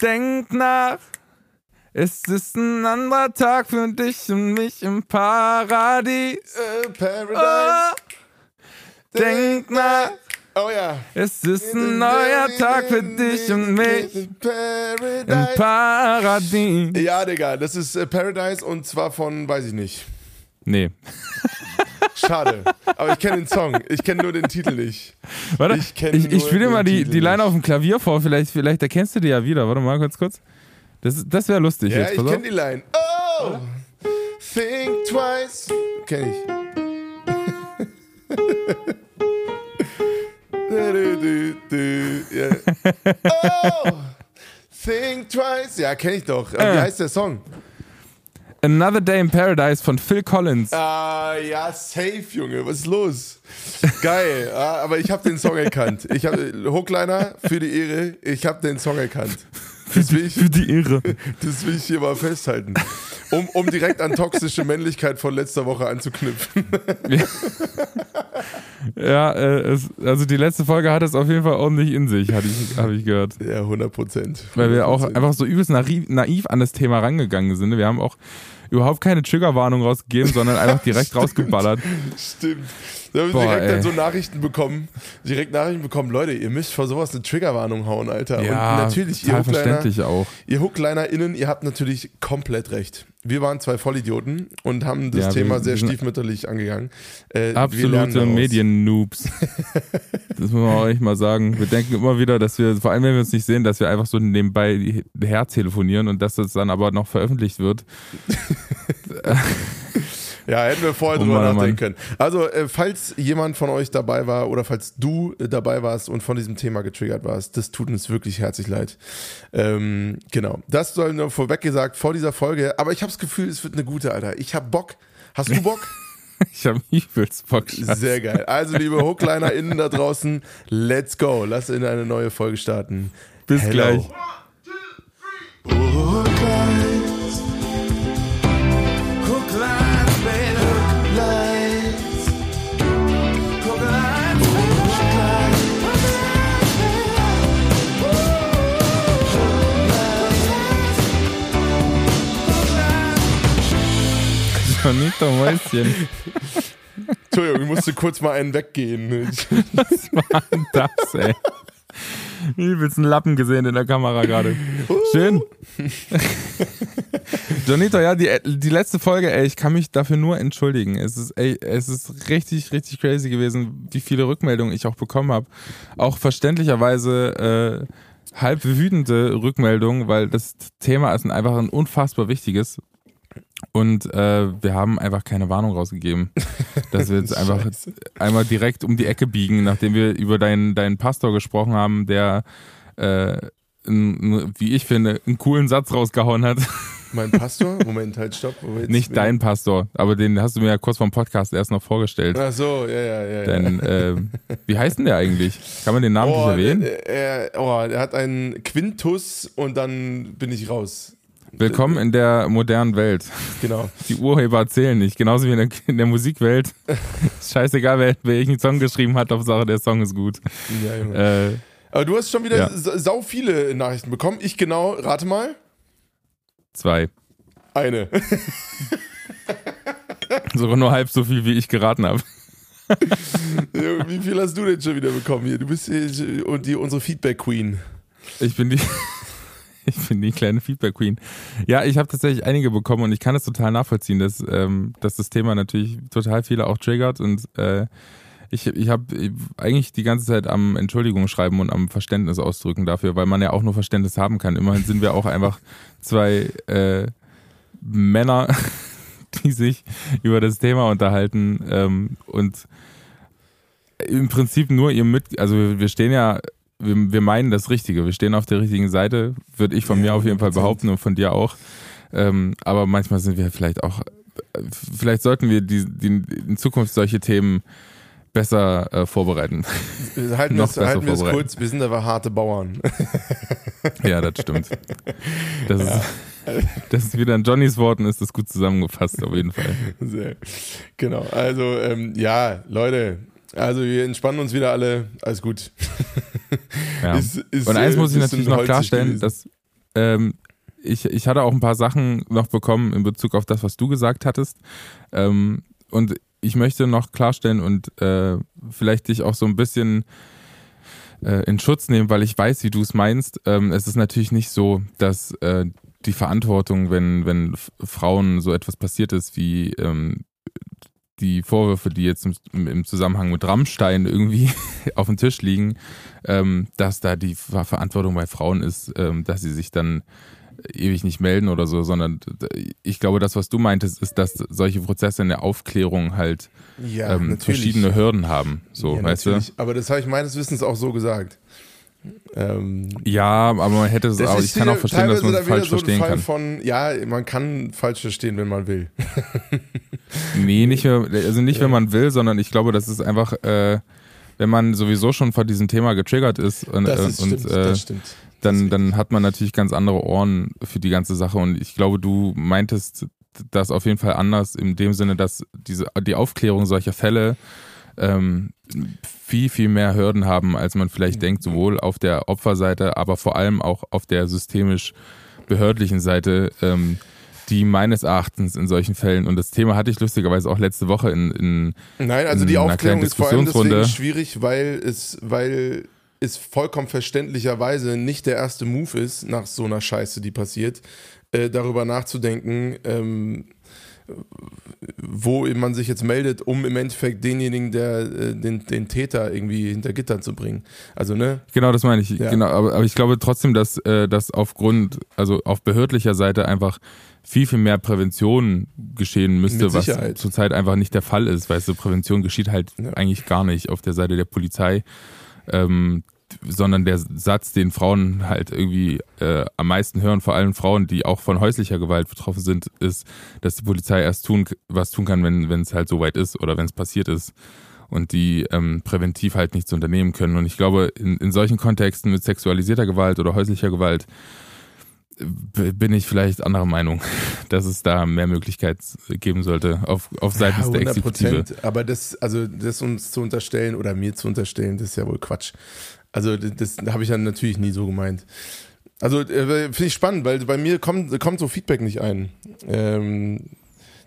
Denk nach. Es ist ein anderer Tag für dich und mich im Paradies. Äh, Paradise. Oh, denk nach. Oh ja. Es ist ein neuer Tag für dich und mich im. Paradies. Ja, Digga, das ist äh, Paradise und zwar von, weiß ich nicht. Nee. Schade. Aber ich kenne den Song. Ich kenne nur den Titel nicht. Warte, Ich ich, ich, spiele dir mal die, Titel die Line nicht. auf dem Klavier vor. Vielleicht, vielleicht erkennst du die ja wieder. Warte mal kurz, kurz. Das, das wäre lustig Ja, jetzt. ich kenne die Line. Oh! Think twice. Kenn ich. Oh! Think twice. Ja, kenne ich doch. Aber Wie Äh. heißt der Song? Another Day in Paradise von Phil Collins. Ah, ja, safe, Junge. Was ist los? Geil. Ah, aber ich habe den Song erkannt. Ich habe Hookliner für die Ehre. Ich habe den Song erkannt. Das will ich, Für die Ehre. das will ich hier mal festhalten. Um, um direkt an toxische Männlichkeit von letzter Woche anzuknüpfen. Ja, äh, es, also die letzte Folge hat es auf jeden Fall ordentlich in sich, habe ich, hab ich gehört. Ja, 100 Prozent. Weil wir auch einfach so übelst naiv, naiv an das Thema rangegangen sind. Wir haben auch überhaupt keine Triggerwarnung rausgegeben, sondern einfach direkt rausgeballert. Stimmt. Da haben wir direkt dann ey. so Nachrichten bekommen. Direkt Nachrichten bekommen. Leute, ihr müsst vor sowas eine Triggerwarnung hauen, Alter. Und natürlich, ihr total Hookliner, verständlich auch. ihr HooklinerInnen, ihr habt natürlich komplett recht. Wir waren zwei Vollidioten und haben das Ja, Thema sehr stiefmütterlich angegangen. Äh, Absolute. Medien-Noobs. Das muss man auch echt mal sagen. Wir denken immer wieder, dass wir, vor allem wenn wir uns nicht sehen, dass wir einfach so nebenbei her telefonieren und dass das dann aber noch veröffentlicht wird. Ja, hätten wir vorher Oh drüber Mann, oh nachdenken können. Also, äh, falls jemand von euch dabei war oder falls du äh, dabei warst und von diesem Thema getriggert warst, das tut uns wirklich herzlich leid. Ähm, genau. Das soll nur vorweg gesagt vor dieser Folge. Aber ich habe das Gefühl, es wird eine gute, Alter. Ich habe Bock. Hast du Bock? Ich habe übelst Bock. Schatz. Sehr geil. Also, liebe HooklinerInnen da draußen, let's go. Lass in eine neue Folge starten. Bis Hello. gleich. Hooklines. Hooklines, Jonito Mäuschen. Entschuldigung, ich musste kurz mal einen weggehen. Was war denn das, ey? Übelst einen Lappen gesehen in der Kamera gerade. Schön. Jonito, ja, die, die letzte Folge, ey, ich kann mich dafür nur entschuldigen. Es ist, ey, es ist richtig, richtig crazy gewesen, wie viele Rückmeldungen ich auch bekommen habe. Auch verständlicherweise äh, halb wütende Rückmeldungen, weil das Thema ist ein, einfach ein unfassbar wichtiges. Und äh, wir haben einfach keine Warnung rausgegeben, dass wir jetzt einfach einmal direkt um die Ecke biegen, nachdem wir über deinen, deinen Pastor gesprochen haben, der, äh, n- wie ich finde, einen coolen Satz rausgehauen hat. Mein Pastor? Moment, halt, stopp. Nicht dein Pastor, aber den hast du mir ja kurz vom Podcast erst noch vorgestellt. Ach so, ja, ja, ja. Denn, äh, wie heißt denn der eigentlich? Kann man den Namen oh, erwähnen? der, er, oh, der hat einen Quintus und dann bin ich raus. Willkommen in der modernen Welt. Genau. Die Urheber zählen nicht, genauso wie in der, in der Musikwelt. Scheißegal, wer, wer einen Song geschrieben hat, Hauptsache der Song ist gut. Ja, Junge. Äh, Aber du hast schon wieder ja. sa- sau viele Nachrichten bekommen. Ich genau, rate mal. zwei. Eine. Sogar nur halb so viel, wie ich geraten habe. Wie viel hast du denn schon wieder bekommen hier? Du bist hier und die, unsere Feedback-Queen. Ich bin die, ich bin die kleine Feedback Queen. Ja, ich habe tatsächlich einige bekommen und ich kann es total nachvollziehen, dass, ähm, dass das Thema natürlich total viele auch triggert und äh, ich, ich habe eigentlich die ganze Zeit am Entschuldigung schreiben und am Verständnis ausdrücken dafür, weil man ja auch nur Verständnis haben kann. Immerhin sind wir auch einfach zwei äh, Männer, die sich über das Thema unterhalten ähm, und im Prinzip nur ihr mit, also wir, wir stehen ja, wir, wir meinen das Richtige, wir stehen auf der richtigen Seite, würde ich von Ja, mir auf jeden Fall 100%. behaupten und von dir auch. Ähm, aber manchmal sind wir vielleicht auch, vielleicht sollten wir die, die in Zukunft solche Themen besser äh, vorbereiten. Halten Noch es besser halten wir es kurz. Wir sind aber harte Bauern. ja, das stimmt. Das, ist, das ist wieder in Johnnys Worten, ist das gut zusammengefasst, auf jeden Fall. Sehr. Genau. Also, ähm, ja, Leute. Also, wir entspannen uns wieder alle. Alles gut. Ja. Ist- ist, und eins äh, muss ich natürlich noch klarstellen, dass ähm, ich, ich hatte auch ein paar Sachen noch bekommen in Bezug auf das, was du gesagt hattest. Ähm, und ich möchte noch klarstellen und äh, vielleicht dich auch so ein bisschen äh, in Schutz nehmen, weil ich weiß, wie du es meinst. Ähm, es ist natürlich nicht so, dass äh, die Verantwortung, wenn, wenn Frauen so etwas passiert ist, wie ähm, die Vorwürfe, die jetzt im, im, Zusammenhang mit Rammstein irgendwie auf dem Tisch liegen, ähm, dass da die Verantwortung bei Frauen ist, ähm, dass sie sich dann ewig nicht melden oder so, sondern ich glaube, das, was du meintest, ist, dass solche Prozesse in der Aufklärung halt ja, ähm, verschiedene Hürden haben. So, ja, weißt natürlich. du? Aber das habe ich meines Wissens auch so gesagt. Ähm, ja, aber man hätte es auch, ich kann auch verstehen, dass man es falsch so verstehen kann. Von, ja, man kann falsch verstehen, wenn man will. nee, nicht, also nicht, wenn man will, sondern ich glaube, das ist einfach, äh, wenn man sowieso schon von diesem Thema getriggert ist und, das ist, und stimmt, äh, das stimmt dann, dann hat man natürlich ganz andere Ohren für die ganze Sache. Und ich glaube, du meintest das auf jeden Fall anders, in dem Sinne, dass diese, die Aufklärung solcher Fälle ähm, viel, viel mehr Hürden haben, als man vielleicht denkt, sowohl auf der Opferseite, aber vor allem auch auf der systemisch behördlichen Seite. Ähm, die meines Erachtens in solchen Fällen, und das Thema hatte ich lustigerweise auch letzte Woche in, in Nein, also die Aufklärung ist vor allem deswegen schwierig, weil es, weil es vollkommen verständlicherweise nicht der erste Move ist, nach so einer Scheiße, die passiert, äh, darüber nachzudenken, ähm, wo man sich jetzt meldet, um im Endeffekt denjenigen, der äh, den, den Täter irgendwie hinter Gittern zu bringen. Also, ne? Genau, das meine ich. Ja. Genau, aber, aber, ich glaube trotzdem, dass äh, das aufgrund, also auf behördlicher Seite einfach viel, viel mehr Prävention geschehen müsste, was zurzeit einfach nicht der Fall ist. Weißt du, Prävention geschieht halt ja. eigentlich gar nicht auf der Seite der Polizei. Ähm, sondern der Satz, den Frauen halt irgendwie äh, am meisten hören, vor allem Frauen, die auch von häuslicher Gewalt betroffen sind, ist, dass die Polizei erst tun, was tun kann, wenn es halt so weit ist oder wenn es passiert ist und die ähm, präventiv halt nichts unternehmen können. Und ich glaube, in, in solchen Kontexten mit sexualisierter Gewalt oder häuslicher Gewalt bin ich vielleicht anderer Meinung, dass es da mehr Möglichkeit geben sollte auf, auf seitens ja, der Exekutive. Aber das, also das uns zu unterstellen oder mir zu unterstellen, das ist ja wohl Quatsch. Also das, das habe ich dann natürlich nie so gemeint. Also äh, finde ich spannend, weil bei mir kommt, kommt so Feedback nicht ein. Ähm,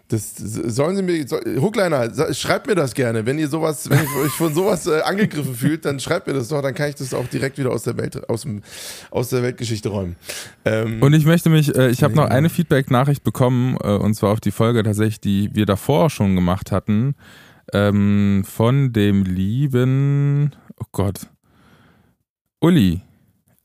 das sollen Sie mir, Hookliner, schreibt mir das gerne. Wenn ihr sowas, wenn ihr euch von sowas äh, angegriffen fühlt, dann schreibt mir das doch, dann kann ich das auch direkt wieder aus der Welt, aus, dem, aus der Weltgeschichte räumen. Ähm, und ich möchte mich, äh, ich habe noch eine Feedback-Nachricht bekommen, äh, und zwar auf die Folge tatsächlich, die wir davor schon gemacht hatten, ähm, von dem lieben, oh Gott, Uli.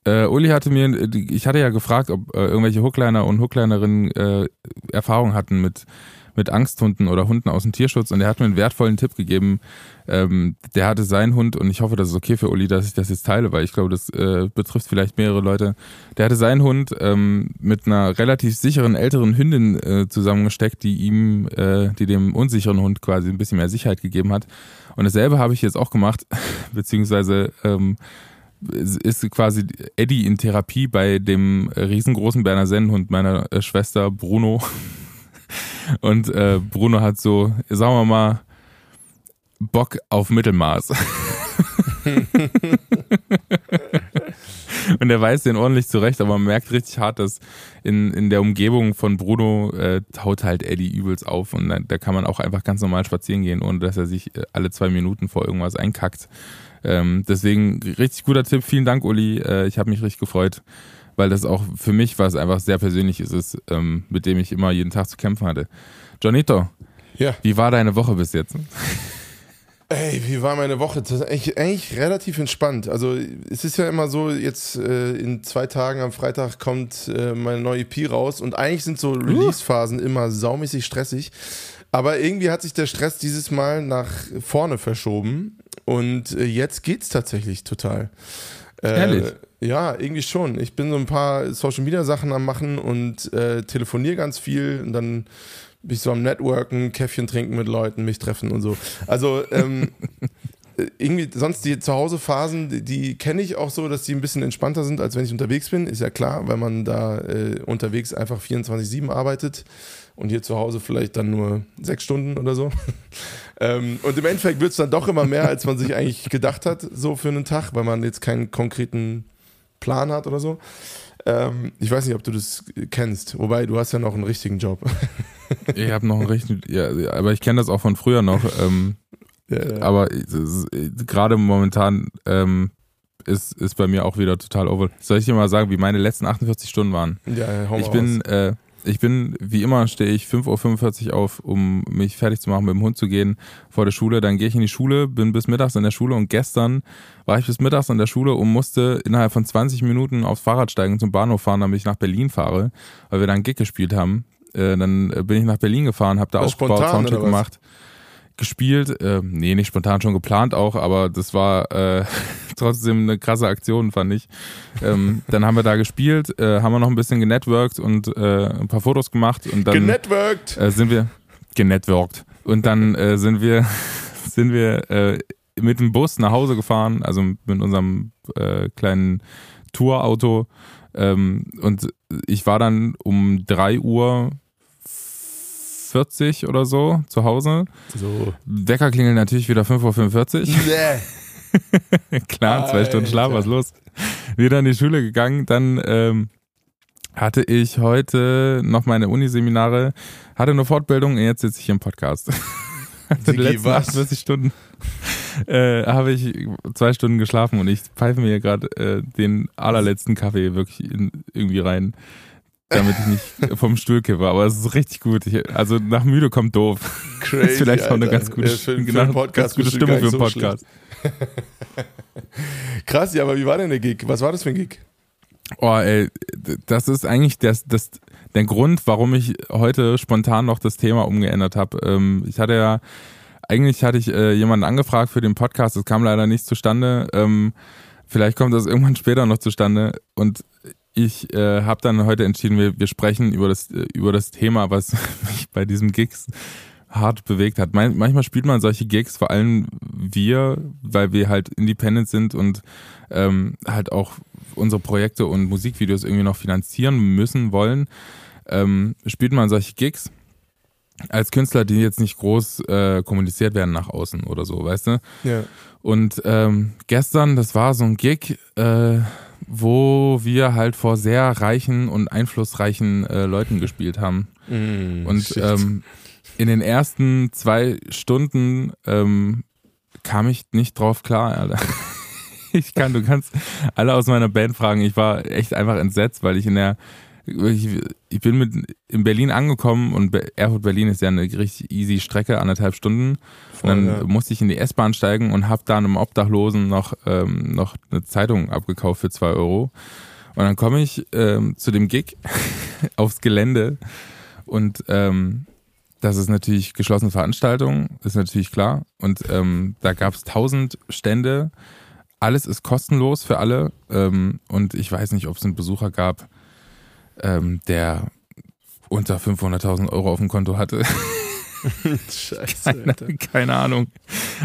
Äh, Uli hatte mir, ich hatte ja gefragt, ob äh, irgendwelche Hookliner und Hooklinerinnen äh, Erfahrung hatten mit, mit Angsthunden oder Hunden aus dem Tierschutz und er hat mir einen wertvollen Tipp gegeben. Ähm, der hatte seinen Hund und ich hoffe, das ist okay für Uli, dass ich das jetzt teile, weil ich glaube, das äh, betrifft vielleicht mehrere Leute. Der hatte seinen Hund ähm, mit einer relativ sicheren älteren Hündin äh, zusammengesteckt, die ihm, äh, die dem unsicheren Hund quasi ein bisschen mehr Sicherheit gegeben hat. Und dasselbe habe ich jetzt auch gemacht, beziehungsweise ähm, ist quasi Eddie in Therapie bei dem riesengroßen Berner Sennenhund meiner äh, Schwester Bruno. Und äh, Bruno hat so, sagen wir mal, Bock auf Mittelmaß. und er weiß den ordentlich zurecht, aber man merkt richtig hart, dass in, in der Umgebung von Bruno äh, taut halt Eddie übelst auf und da, da kann man auch einfach ganz normal spazieren gehen, ohne dass er sich äh, alle zwei Minuten vor irgendwas einkackt. Ähm, deswegen richtig guter Tipp. Vielen Dank, Uli. Äh, ich habe mich richtig gefreut, weil das auch für mich was einfach sehr Persönliches ist, ähm, mit dem ich immer jeden Tag zu kämpfen hatte. Johnito, ja. wie war deine Woche bis jetzt? Ey, wie war meine Woche? Das ist eigentlich, eigentlich, relativ entspannt. Also es ist ja immer so, jetzt äh, in zwei Tagen am Freitag kommt äh, meine neue EP raus und eigentlich sind so Release-Phasen immer saumäßig stressig. Aber irgendwie hat sich der Stress dieses Mal nach vorne verschoben und äh, jetzt geht's tatsächlich total. Äh, Ehrlich? Ja, irgendwie schon. Ich bin so ein paar Social Media Sachen am machen und äh, telefoniere ganz viel und dann bin ich so am Networken, Käffchen trinken mit Leuten, mich treffen und so. Also ähm, äh, irgendwie sonst die Zuhause-Phasen, die, die kenne ich auch so, dass die ein bisschen entspannter sind, als wenn ich unterwegs bin. Ist ja klar, weil man da äh, unterwegs einfach 24-7 arbeitet und hier zu Hause vielleicht dann nur sechs Stunden oder so. ähm, und im Endeffekt wird es dann doch immer mehr, als man sich eigentlich gedacht hat, so für einen Tag, weil man jetzt keinen konkreten Plan hat oder so. Ähm, ich weiß nicht, ob du das kennst. Wobei, du hast ja noch einen richtigen Job. ich habe noch einen richtigen, ja, aber ich kenne das auch von früher noch. Ähm, ja, ja. Aber gerade momentan ähm, ist, ist bei mir auch wieder total over. Soll ich dir mal sagen, wie meine letzten 48 Stunden waren? Ja, hau mal Ich bin, äh, ich bin, wie immer, stehe ich 5.45 Uhr auf, um mich fertig zu machen, mit dem Hund zu gehen vor der Schule. Dann gehe ich in die Schule, bin bis mittags in der Schule und gestern war ich bis mittags in der Schule und musste innerhalb von 20 Minuten aufs Fahrrad steigen zum Bahnhof fahren, damit ich nach Berlin fahre, weil wir da einen Gig gespielt haben. Äh, dann bin ich nach Berlin gefahren, habe da Aufbau, Soundcheck gemacht gespielt. Äh, nee, nicht spontan schon geplant auch, aber das war äh, trotzdem eine krasse Aktion, fand ich. Ähm, dann haben wir da gespielt, äh, haben wir noch ein bisschen genetworked und äh, ein paar Fotos gemacht und dann genetworked. Äh, sind wir genetworked und dann äh, sind wir sind wir äh, mit dem Bus nach Hause gefahren, also mit unserem äh, kleinen Tourauto ähm, und ich war dann um drei Uhr 40 oder so zu Hause. So. Wecker klingelt natürlich wieder 5.45 Uhr. Nee. Klar, zwei Alter. Stunden Schlaf, was los? Wieder in die Schule gegangen, dann ähm, hatte ich heute noch meine Uniseminare, hatte eine Fortbildung und jetzt sitze ich im Podcast. Die letzten was? 48 Stunden äh, habe ich zwei Stunden geschlafen und ich pfeife mir gerade äh, den allerletzten Kaffee wirklich in, irgendwie rein damit ich nicht vom Stuhl kippe. Aber es ist richtig gut. Ich, also nach müde kommt doof. Crazy, ist vielleicht auch eine ganz gute, ja, für, genau, für ganz gute Stimmung für einen Podcast. Krass, ja, aber wie war denn der Gig? Was war das für ein Gig? Oh, ey, das ist eigentlich das, das, der Grund, warum ich heute spontan noch das Thema umgeändert habe. Ähm, ich hatte ja, eigentlich hatte ich äh, jemanden angefragt für den Podcast, das kam leider nicht zustande. Ähm, vielleicht kommt das irgendwann später noch zustande. Und ich äh, habe dann heute entschieden, wir, wir sprechen über das, äh, über das Thema, was mich bei diesem Gigs hart bewegt hat. Man, manchmal spielt man solche Gigs, vor allem wir, weil wir halt independent sind und ähm, halt auch unsere Projekte und Musikvideos irgendwie noch finanzieren müssen, wollen, ähm, spielt man solche Gigs als Künstler, die jetzt nicht groß äh, kommuniziert werden nach außen oder so, weißt du? Ja. Und ähm, gestern, das war so ein Gig, äh, wo wir halt vor sehr reichen und einflussreichen äh, Leuten gespielt haben. Mm, und ähm, in den ersten zwei Stunden ähm, kam ich nicht drauf klar, Alter. Ich kann, du kannst alle aus meiner Band fragen. Ich war echt einfach entsetzt, weil ich in der ich, ich bin mit in Berlin angekommen und Erfurt Berlin ist ja eine richtig easy Strecke, anderthalb Stunden. Voll, und dann ja. musste ich in die S-Bahn steigen und habe da einem Obdachlosen noch, ähm, noch eine Zeitung abgekauft für zwei Euro. Und dann komme ich ähm, zu dem Gig aufs Gelände und ähm, das ist natürlich geschlossene Veranstaltung, ist natürlich klar. Und ähm, da gab es tausend Stände. Alles ist kostenlos für alle. Ähm, und ich weiß nicht, ob es einen Besucher gab, ähm, der unter 500.000 Euro auf dem Konto hatte. Scheiße. Keine, keine, Ahnung.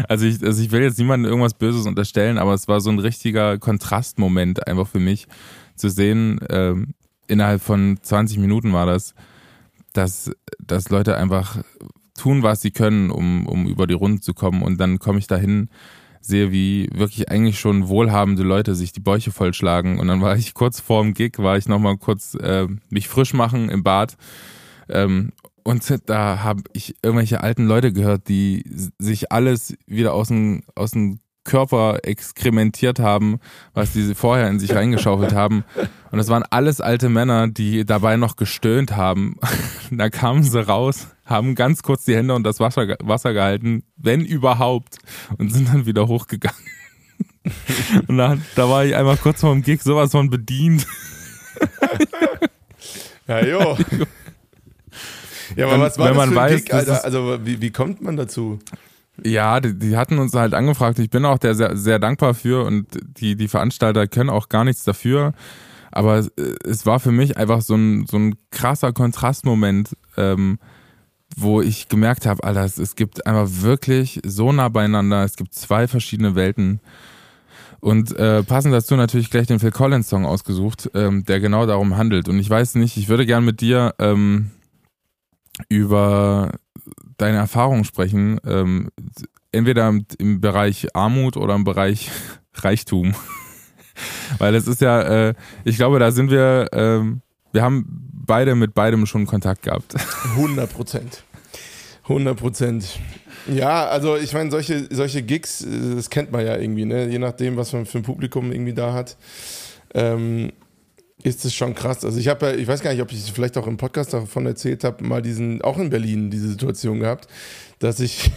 Also ich, also ich will jetzt niemandem irgendwas Böses unterstellen, aber es war so ein richtiger Kontrastmoment einfach für mich zu sehen, ähm, innerhalb von 20 Minuten war das, dass, dass Leute einfach tun, was sie können, um, um über die Runde zu kommen und dann komme ich dahin sehe, wie wirklich eigentlich schon wohlhabende Leute sich die Bäuche vollschlagen. Und dann war ich kurz vorm Gig, war ich nochmal kurz äh, mich frisch machen im Bad. Ähm, und da habe ich irgendwelche alten Leute gehört, die sich alles wieder aus dem, aus dem Körper exkrementiert haben, was sie vorher in sich reingeschaufelt haben. Und das waren alles alte Männer, die dabei noch gestöhnt haben. da kamen sie raus, haben ganz kurz die Hände und das Wasser, Wasser gehalten, wenn überhaupt, und sind dann wieder hochgegangen. und da, da war ich einmal kurz vor dem Gig sowas von bedient. ja, jo. Ja, aber was war Wenn das man für ein weiß, Gig, Alter? Also wie, wie kommt man dazu? Ja, die, die, hatten uns halt angefragt. Ich bin auch der sehr, sehr dankbar für und die, die Veranstalter können auch gar nichts dafür. Aber es, es war für mich einfach so ein, so ein krasser Kontrastmoment, ähm, wo ich gemerkt habe, Alter, es, es gibt einfach wirklich so nah beieinander. Es gibt zwei verschiedene Welten. Und äh, passend dazu natürlich gleich den Phil Collins Song ausgesucht, ähm, der genau darum handelt. Und ich weiß nicht, ich würde gern mit dir ähm, über deine Erfahrungen sprechen, ähm, entweder im Bereich Armut oder im Bereich Reichtum. Weil es ist ja, äh, ich glaube, da sind wir, ähm, wir haben beide mit beidem schon Kontakt gehabt. 100 Prozent. 100 Prozent. Ja, also ich meine, solche, solche Gigs, äh, das kennt man ja irgendwie, ne? je nachdem, was man für ein Publikum irgendwie da hat. Ähm, ist es schon krass. Also ich habe ja, ich weiß gar nicht, ob ich vielleicht auch im Podcast davon erzählt habe, mal diesen, auch in Berlin diese Situation gehabt, dass ich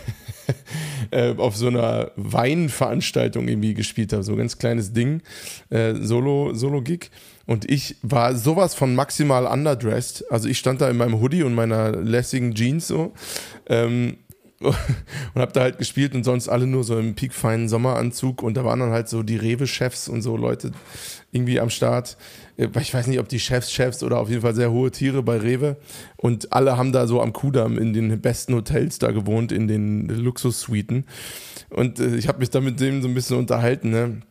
äh, auf so einer Weinveranstaltung irgendwie gespielt habe, so ein ganz kleines Ding, äh, Solo, Solo-Gig. Und ich war sowas von maximal underdressed. Also ich stand da in meinem Hoodie und meiner lässigen Jeans so. Ähm, und hab da halt gespielt und sonst alle nur so im piekfeinen Sommeranzug und da waren dann halt so die Rewe-Chefs und so Leute irgendwie am Start. Äh, ich weiß nicht, ob die Chefs Chefs oder auf jeden Fall sehr hohe Tiere bei Rewe und alle haben da so am Kudamm in den besten Hotels da gewohnt, in den Luxussuiten und äh, ich habe mich da mit dem so ein bisschen unterhalten, ne?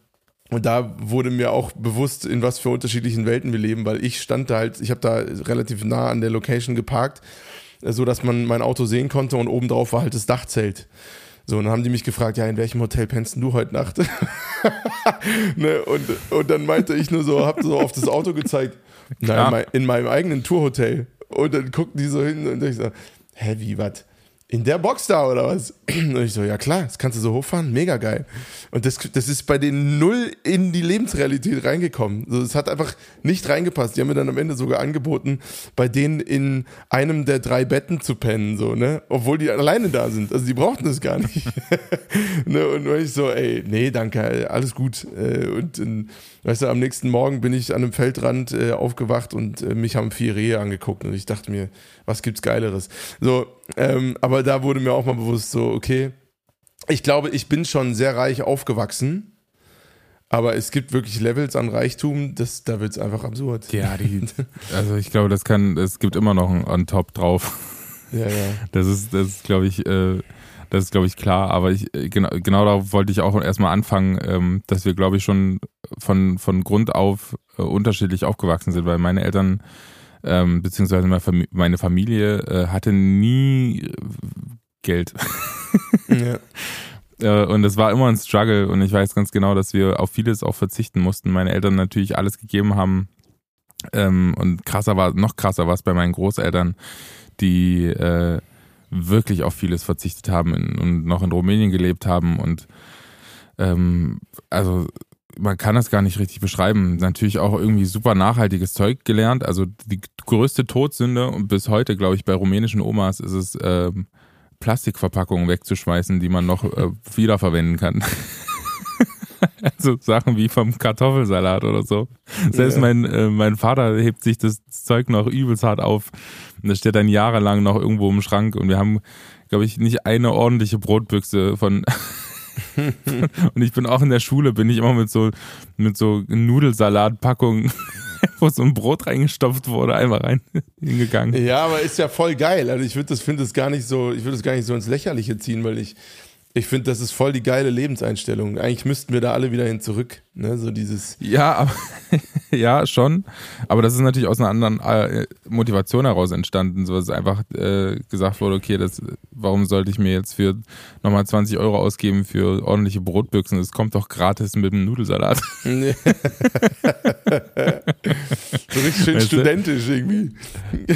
Und da wurde mir auch bewusst, in was für unterschiedlichen Welten wir leben, weil ich stand da halt, ich habe da relativ nah an der Location geparkt so dass man mein Auto sehen konnte und obendrauf war halt das Dachzelt. So, und dann haben die mich gefragt, ja, in welchem Hotel pennst du heute Nacht? ne, und, und dann meinte ich nur so, hab so auf das Auto gezeigt, nein, in meinem eigenen Tourhotel. Und dann guckten die so hin und ich so, hä, wie, was? In der Box da oder was? Und ich so, ja klar, das kannst du so hochfahren, mega geil. Und das, das ist bei denen null in die Lebensrealität reingekommen. Also es hat einfach nicht reingepasst. Die haben mir dann am Ende sogar angeboten, bei denen in einem der drei Betten zu pennen, so, ne? Obwohl die alleine da sind. Also die brauchten das gar nicht. ne? Und ich so, ey, nee, danke, alles gut. Äh, und in, weißt du, am nächsten Morgen bin ich an einem Feldrand äh, aufgewacht und äh, mich haben vier Rehe angeguckt und ich dachte mir, was gibt's Geileres? So, ähm, aber da wurde mir auch mal bewusst, so, okay, ich glaube, ich bin schon sehr reich aufgewachsen. Aber es gibt wirklich Levels an Reichtum, das, da wird es einfach absurd. Ja, die, also ich glaube, das kann, es gibt immer noch ein on top drauf. Ja, ja. Das ist, das ist, glaube ich, äh, das ist, glaube ich, klar. Aber ich, genau, genau darauf wollte ich auch erstmal anfangen, ähm, dass wir, glaube ich, schon von, von Grund auf äh, unterschiedlich aufgewachsen sind, weil meine Eltern ähm, beziehungsweise meine Familie äh, hatte nie äh, Geld. ja. Äh, und es war immer ein Struggle und ich weiß ganz genau, dass wir auf vieles auch verzichten mussten. Meine Eltern natürlich alles gegeben haben. Ähm, und krasser war, noch krasser war es bei meinen Großeltern, die äh, wirklich auf vieles verzichtet haben in, und noch in Rumänien gelebt haben und ähm, also man kann das gar nicht richtig beschreiben. Natürlich auch irgendwie super nachhaltiges Zeug gelernt. Also die größte Todsünde und bis heute, glaube ich, bei rumänischen Omas ist es, äh, Plastikverpackungen wegzuschmeißen, die man noch äh, wiederverwenden kann. also Sachen wie vom Kartoffelsalat oder so. Selbst ja. mein, äh, mein Vater hebt sich das Zeug noch übelst hart auf. Und das steht dann jahrelang noch irgendwo im Schrank und wir haben, glaube ich, nicht eine ordentliche Brotbüchse von und ich bin auch in der Schule, bin ich immer mit so, mit so Nudelsalatpackungen, wo so ein Brot reingestopft wurde, einmal rein hingegangen. Ja, aber ist ja voll geil. Also ich würde das, finde das gar nicht so, ich würde das gar nicht so ins Lächerliche ziehen, weil ich, ich finde, das ist voll die geile Lebenseinstellung. Eigentlich müssten wir da alle wieder hin zurück. Ne? So dieses. Ja, aber, ja, schon. Aber das ist natürlich aus einer anderen äh, Motivation heraus entstanden, so dass einfach äh, gesagt wurde, okay, das, warum sollte ich mir jetzt für nochmal 20 Euro ausgeben für ordentliche Brotbüchsen? Das kommt doch gratis mit dem Nudelsalat. so richtig schön weißt studentisch irgendwie.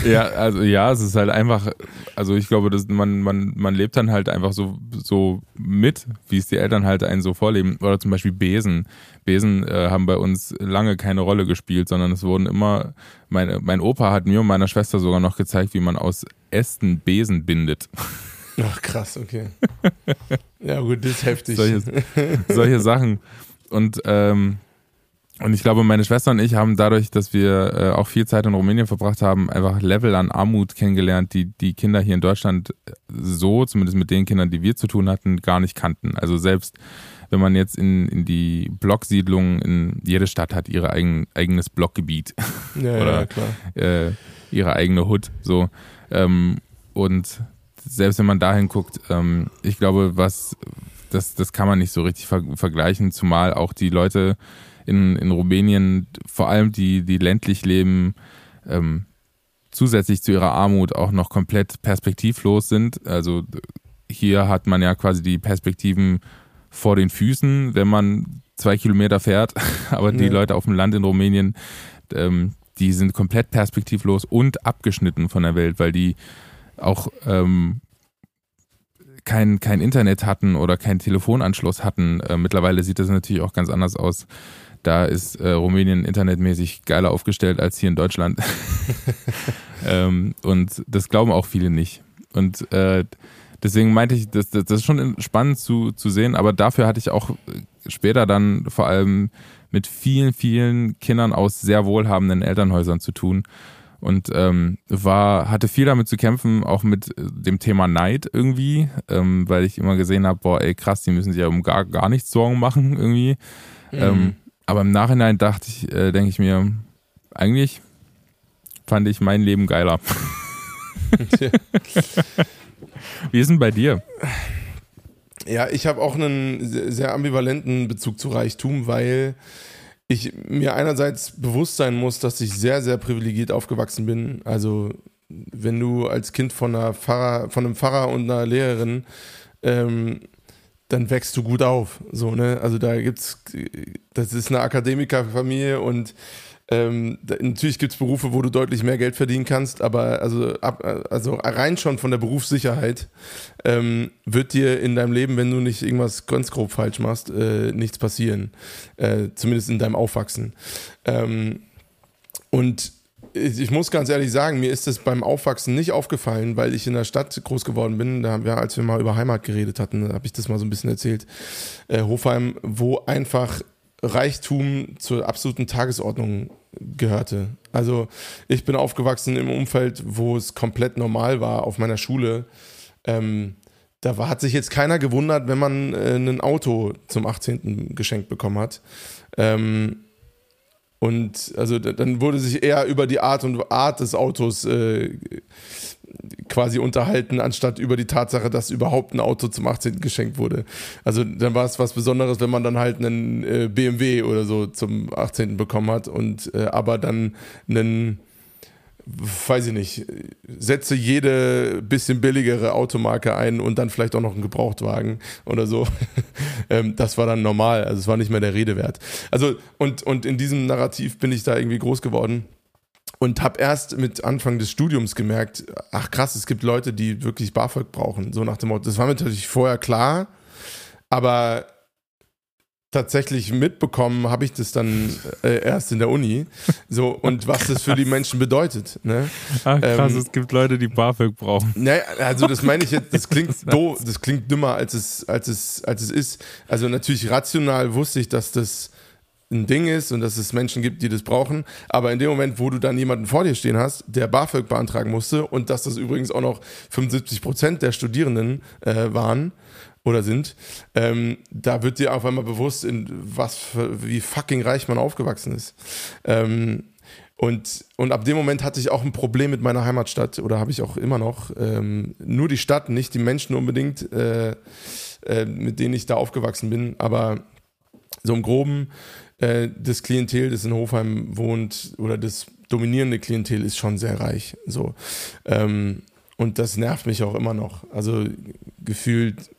Ja, also ja, es ist halt einfach, also ich glaube, dass man, man, man lebt dann halt einfach so, so mit, wie es die Eltern halt einen so vorleben. Oder zum Beispiel Besen. Besen äh, haben bei uns lange keine Rolle gespielt, sondern es wurden immer, mein, mein Opa hat mir und meiner Schwester sogar noch gezeigt, wie man aus Ästen Besen bindet. Ach krass, okay. ja gut, das ist heftig. Solche, solche Sachen. Und ähm, und ich glaube, meine Schwester und ich haben dadurch, dass wir äh, auch viel Zeit in Rumänien verbracht haben, einfach Level an Armut kennengelernt, die die Kinder hier in Deutschland so, zumindest mit den Kindern, die wir zu tun hatten, gar nicht kannten. Also selbst wenn man jetzt in, in die Blocksiedlungen, in jede Stadt hat ihre eigen, eigenes Blockgebiet. Ja, Oder ja, klar. Äh, ihre eigene Hut. So. Ähm, und selbst wenn man dahin guckt, ähm, ich glaube, was das, das kann man nicht so richtig ver vergleichen, zumal auch die Leute in, in Rumänien, vor allem die, die ländlich leben, ähm, zusätzlich zu ihrer Armut auch noch komplett perspektivlos sind. Also hier hat man ja quasi die Perspektiven vor den Füßen, wenn man zwei Kilometer fährt. Aber die ja. Leute auf dem Land in Rumänien, ähm, die sind komplett perspektivlos und abgeschnitten von der Welt, weil die auch ähm, kein, kein Internet hatten oder keinen Telefonanschluss hatten. Äh, mittlerweile sieht das natürlich auch ganz anders aus. Da ist äh, Rumänien internetmäßig geiler aufgestellt als hier in Deutschland. ähm, und das glauben auch viele nicht. Und äh, deswegen meinte ich, das, das, das ist schon spannend zu, zu sehen, aber dafür hatte ich auch später dann vor allem mit vielen, vielen Kindern aus sehr wohlhabenden Elternhäusern zu tun und ähm, war hatte viel damit zu kämpfen, auch mit äh, dem Thema Neid irgendwie, ähm, weil ich immer gesehen habe, boah, ey krass, die müssen sich ja um gar gar nichts Sorgen machen irgendwie. Mhm. Ähm, aber im Nachhinein dachte ich, äh, denke ich mir, eigentlich fand ich mein Leben geiler. Wie ist denn bei dir? Ja, ich habe auch einen sehr ambivalenten Bezug zu Reichtum, weil ich mir einerseits bewusst sein muss, dass ich sehr, sehr privilegiert aufgewachsen bin. Also wenn du als Kind von, einer Pfarrer, von einem Pfarrer und einer Lehrerin, ähm, dann wächst du gut auf. So, ne? Also da gibt's, das ist eine Akademikerfamilie und ähm, natürlich gibt es Berufe, wo du deutlich mehr Geld verdienen kannst, aber also, ab, also rein schon von der Berufssicherheit ähm, wird dir in deinem Leben, wenn du nicht irgendwas ganz grob falsch machst, äh, nichts passieren. Äh, zumindest in deinem Aufwachsen. Ähm, und ich muss ganz ehrlich sagen, mir ist das beim Aufwachsen nicht aufgefallen, weil ich in der Stadt groß geworden bin. Da haben wir, als wir mal über Heimat geredet hatten, habe ich das mal so ein bisschen erzählt. Äh, Hofheim, wo einfach Reichtum zur absoluten Tagesordnung gehörte. Also ich bin aufgewachsen im Umfeld, wo es komplett normal war auf meiner Schule. Ähm, da war, hat sich jetzt keiner gewundert, wenn man äh, ein Auto zum 18. geschenkt bekommen hat. Ähm, und also dann wurde sich eher über die Art und Art des Autos äh, quasi unterhalten, anstatt über die Tatsache, dass überhaupt ein Auto zum 18. geschenkt wurde. Also dann war es was Besonderes, wenn man dann halt einen äh, BMW oder so zum 18. bekommen hat und äh, aber dann einen weiß ich nicht, setze jede bisschen billigere Automarke ein und dann vielleicht auch noch einen Gebrauchtwagen oder so. Ähm, das war dann normal, also es war nicht mehr der Rede wert. Also und, und in diesem Narrativ bin ich da irgendwie groß geworden und habe erst mit Anfang des Studiums gemerkt, ach krass, es gibt Leute, die wirklich BAföG brauchen. So nach dem Motto, das war mir natürlich vorher klar, aber tatsächlich mitbekommen habe ich das dann äh, erst in der Uni. So, und was das für die Menschen bedeutet. Ne? Ach krass, ähm, es gibt Leute, die BAföG brauchen. Naja, also das meine ich jetzt, das klingt doof, das klingt dümmer, als es, als es, als es ist. Also natürlich rational wusste ich, dass das ein Ding ist und dass es Menschen gibt, die das brauchen. Aber in dem Moment, wo du dann jemanden vor dir stehen hast, der BAföG beantragen musste und dass das übrigens auch noch 75 Prozent der Studierenden äh, waren oder sind, ähm, da wird dir auf einmal bewusst, in was für, wie fucking reich man aufgewachsen ist. Ähm, und, und ab dem Moment hatte ich auch ein Problem mit meiner Heimatstadt oder habe ich auch immer noch. Ähm, nur die Stadt, nicht die Menschen unbedingt, äh, äh, mit denen ich da aufgewachsen bin. Aber so im Groben äh, das Klientel, das in Hofheim wohnt, oder das dominierende Klientel ist schon sehr reich. So. Ähm, und das nervt mich auch immer noch. Also gefühlt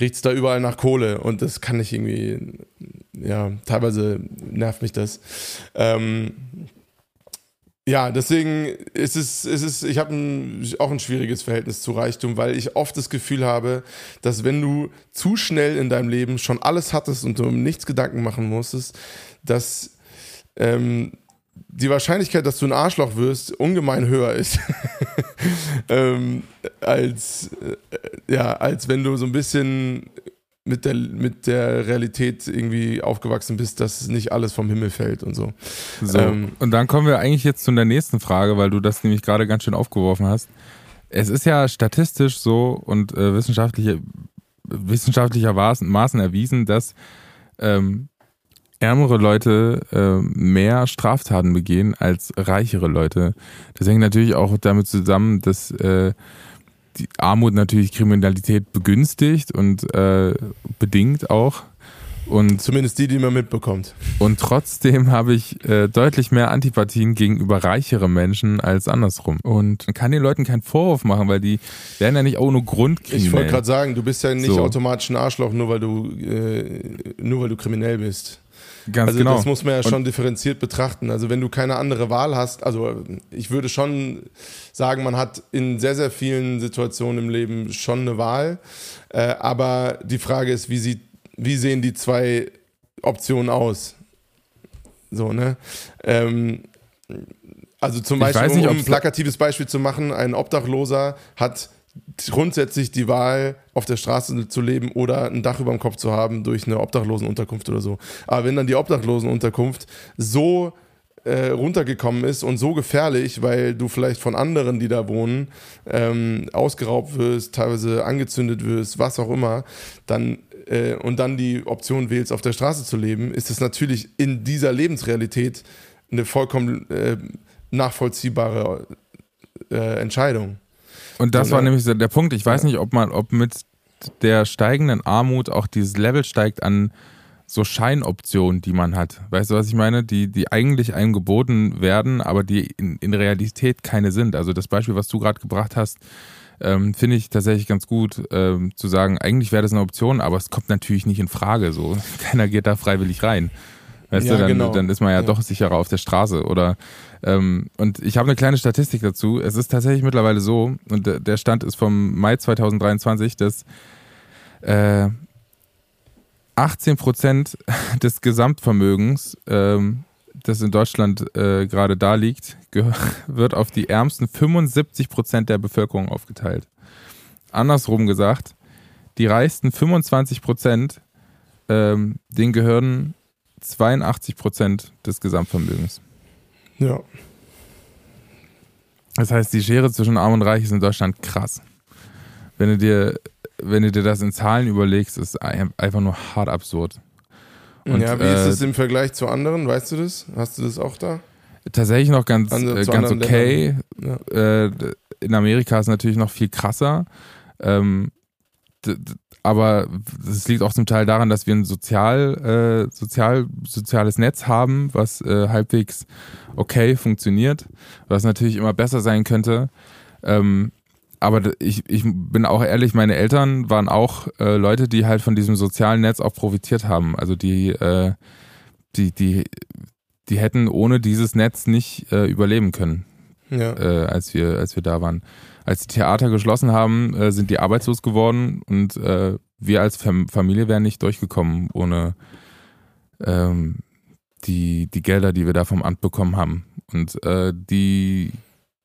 riecht es da überall nach Kohle und das kann ich irgendwie, ja, teilweise nervt mich das. Ähm, ja, deswegen ist es, ist es ich habe auch ein schwieriges Verhältnis zu Reichtum, weil ich oft das Gefühl habe, dass wenn du zu schnell in deinem Leben schon alles hattest und du um nichts Gedanken machen musstest, dass ähm, die Wahrscheinlichkeit, dass du ein Arschloch wirst, ungemein höher ist, ähm, als, äh, ja, als wenn du so ein bisschen mit der, mit der Realität irgendwie aufgewachsen bist, dass nicht alles vom Himmel fällt und so. so. Ähm, und dann kommen wir eigentlich jetzt zu der nächsten Frage, weil du das nämlich gerade ganz schön aufgeworfen hast. Es ist ja statistisch so und äh, wissenschaftliche, wissenschaftlichermaßen erwiesen, dass ähm, ärmere Leute äh, mehr Straftaten begehen als reichere Leute. Das hängt natürlich auch damit zusammen, dass äh, die Armut natürlich Kriminalität begünstigt und äh, bedingt auch. Und, Zumindest die, die man mitbekommt. Und trotzdem habe ich äh, deutlich mehr Antipathien gegenüber reichere Menschen als andersrum. Und man kann den Leuten keinen Vorwurf machen, weil die werden ja nicht ohne Grund kriminell. Ich wollte gerade sagen, du bist ja nicht so. automatisch ein Arschloch, nur weil du, äh, nur weil du kriminell bist. Ganz also genau. das muss man ja schon und differenziert betrachten. Also wenn du keine andere Wahl hast, also ich würde schon sagen, man hat in sehr, sehr vielen Situationen im Leben schon eine Wahl. Äh, aber die Frage ist, wie sieht wie sehen die zwei Optionen aus? So, ne? Ähm, also zum Beispiel, nicht, um ein plakatives Beispiel zu machen, ein Obdachloser hat grundsätzlich die Wahl, auf der Straße zu leben oder ein Dach über dem Kopf zu haben durch eine Obdachlosenunterkunft oder so. Aber wenn dann die Obdachlosenunterkunft so äh, runtergekommen ist und so gefährlich, weil du vielleicht von anderen, die da wohnen, ähm, ausgeraubt wirst, teilweise angezündet wirst, was auch immer, dann äh, und dann die Option wählst, auf der Straße zu leben, ist es natürlich in dieser Lebensrealität eine vollkommen äh, nachvollziehbare äh, Entscheidung. Und das so, war nämlich der Punkt. Ich weiß ja. nicht, ob man, ob mit der steigenden Armut auch dieses Level steigt an so Scheinoptionen, die man hat. Weißt du, was ich meine? Die, die eigentlich einem geboten werden, aber die in, in Realität keine sind. Also das Beispiel, was du gerade gebracht hast, ähm, finde ich tatsächlich ganz gut ähm, zu sagen, eigentlich wäre das eine Option, aber es kommt natürlich nicht in Frage. So. Keiner geht da freiwillig rein. Weißt ja, du, dann, genau. dann ist man ja, ja, doch sicherer auf der Straße. Oder ähm, und ich habe eine kleine Statistik dazu. Es ist tatsächlich mittlerweile so, und der Stand ist vom Mai 2023, dass äh, 18 Prozent des Gesamtvermögens ähm, das in Deutschland äh, gerade da liegt, wird auf die ärmsten 75 Prozent der Bevölkerung aufgeteilt. Andersrum gesagt, die reichsten 25 Prozent, ähm, denen gehören 82 Prozent des Gesamtvermögens. Ja. Das heißt, die Schere zwischen Arm und Reich ist in Deutschland krass. Wenn du dir, wenn du dir das in Zahlen überlegst, ist einfach nur hart absurd. Und, ja, wie äh, ist es im Vergleich zu anderen? Weißt du das? Hast du das auch da? Tatsächlich noch ganz, An, äh, ganz okay. Ja. Äh, in Amerika ist es natürlich noch viel krasser. Ähm, aber das liegt auch zum Teil daran, dass wir ein sozial, äh, sozial, soziales Netz haben, was äh, halbwegs okay funktioniert, was natürlich immer besser sein könnte. Ähm, aber ich, ich bin auch ehrlich, meine Eltern waren auch äh, Leute, die halt von diesem sozialen Netz auch profitiert haben. Also die, äh, die, die, die hätten ohne dieses Netz nicht äh, überleben können, ja. äh, als wir, als wir da waren. Als die Theater geschlossen haben, äh, sind die arbeitslos geworden und äh, wir als Fam Familie wären nicht durchgekommen ohne ähm, die, die Gelder, die wir da vom Amt bekommen haben. Und äh, die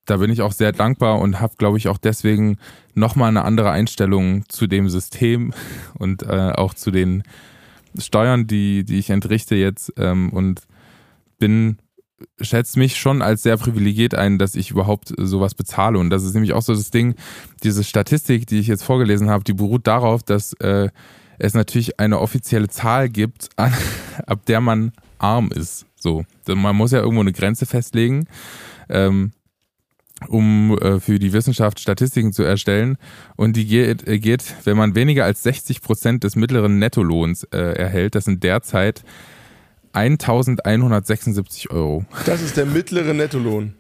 da bin ich auch sehr dankbar und habe, glaube ich, auch deswegen nochmal eine andere Einstellung zu dem System und äh, auch zu den Steuern, die, die ich entrichte jetzt ähm, und bin, schätze mich schon als sehr privilegiert ein, dass ich überhaupt sowas bezahle. Und das ist nämlich auch so das Ding, diese Statistik, die ich jetzt vorgelesen habe, die beruht darauf, dass äh, es natürlich eine offizielle Zahl gibt, an, ab der man arm ist. So, man muss ja irgendwo eine Grenze festlegen. Ähm, um äh, für die Wissenschaft Statistiken zu erstellen. Und die geht, äh, geht wenn man weniger als 60 Prozent des mittleren Nettolohns äh, erhält, das sind derzeit 1176 Euro. Das ist der mittlere Nettolohn.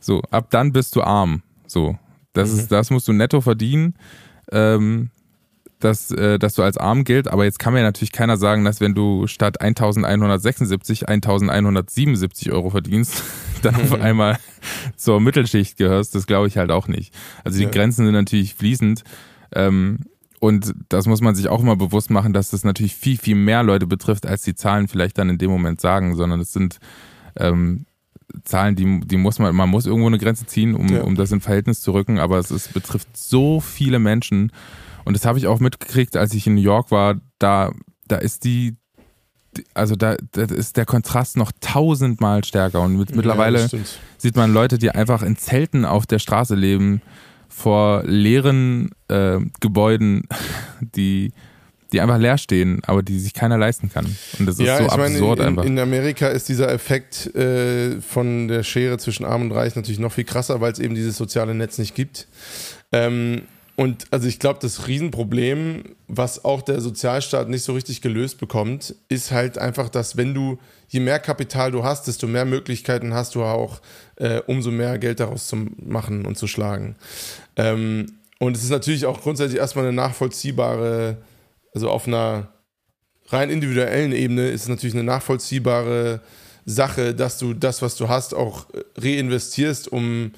So, ab dann bist du arm. So, das, mhm. ist, das musst du netto verdienen. Ähm, dass, äh, dass du als arm gilt, aber jetzt kann mir natürlich keiner sagen, dass wenn du statt 1176 1177 Euro verdienst, dann auf mhm. einmal zur Mittelschicht gehörst. Das glaube ich halt auch nicht. Also die ja. Grenzen sind natürlich fließend. Ähm, und das muss man sich auch immer bewusst machen, dass das natürlich viel, viel mehr Leute betrifft, als die Zahlen vielleicht dann in dem Moment sagen, sondern es sind ähm, Zahlen, die, die muss man, man muss irgendwo eine Grenze ziehen, um, ja. um das in Verhältnis zu rücken, aber es, es betrifft so viele Menschen und das habe ich auch mitgekriegt, als ich in New York war. Da, da ist die, also da, da ist der Kontrast noch tausendmal stärker. Und mit, mittlerweile ja, sieht man Leute, die einfach in Zelten auf der Straße leben, vor leeren äh, Gebäuden, die die einfach leer stehen, aber die sich keiner leisten kann. Und das ist ja, so ich absurd meine, in, einfach. In Amerika ist dieser Effekt äh, von der Schere zwischen Arm und Reich natürlich noch viel krasser, weil es eben dieses soziale Netz nicht gibt. Ähm, und also ich glaube, das Riesenproblem, was auch der Sozialstaat nicht so richtig gelöst bekommt, ist halt einfach, dass wenn du, je mehr Kapital du hast, desto mehr Möglichkeiten hast du auch, äh, umso mehr Geld daraus zu machen und zu schlagen. Ähm, und es ist natürlich auch grundsätzlich erstmal eine nachvollziehbare, also auf einer rein individuellen Ebene ist es natürlich eine nachvollziehbare Sache, dass du das, was du hast, auch reinvestierst, um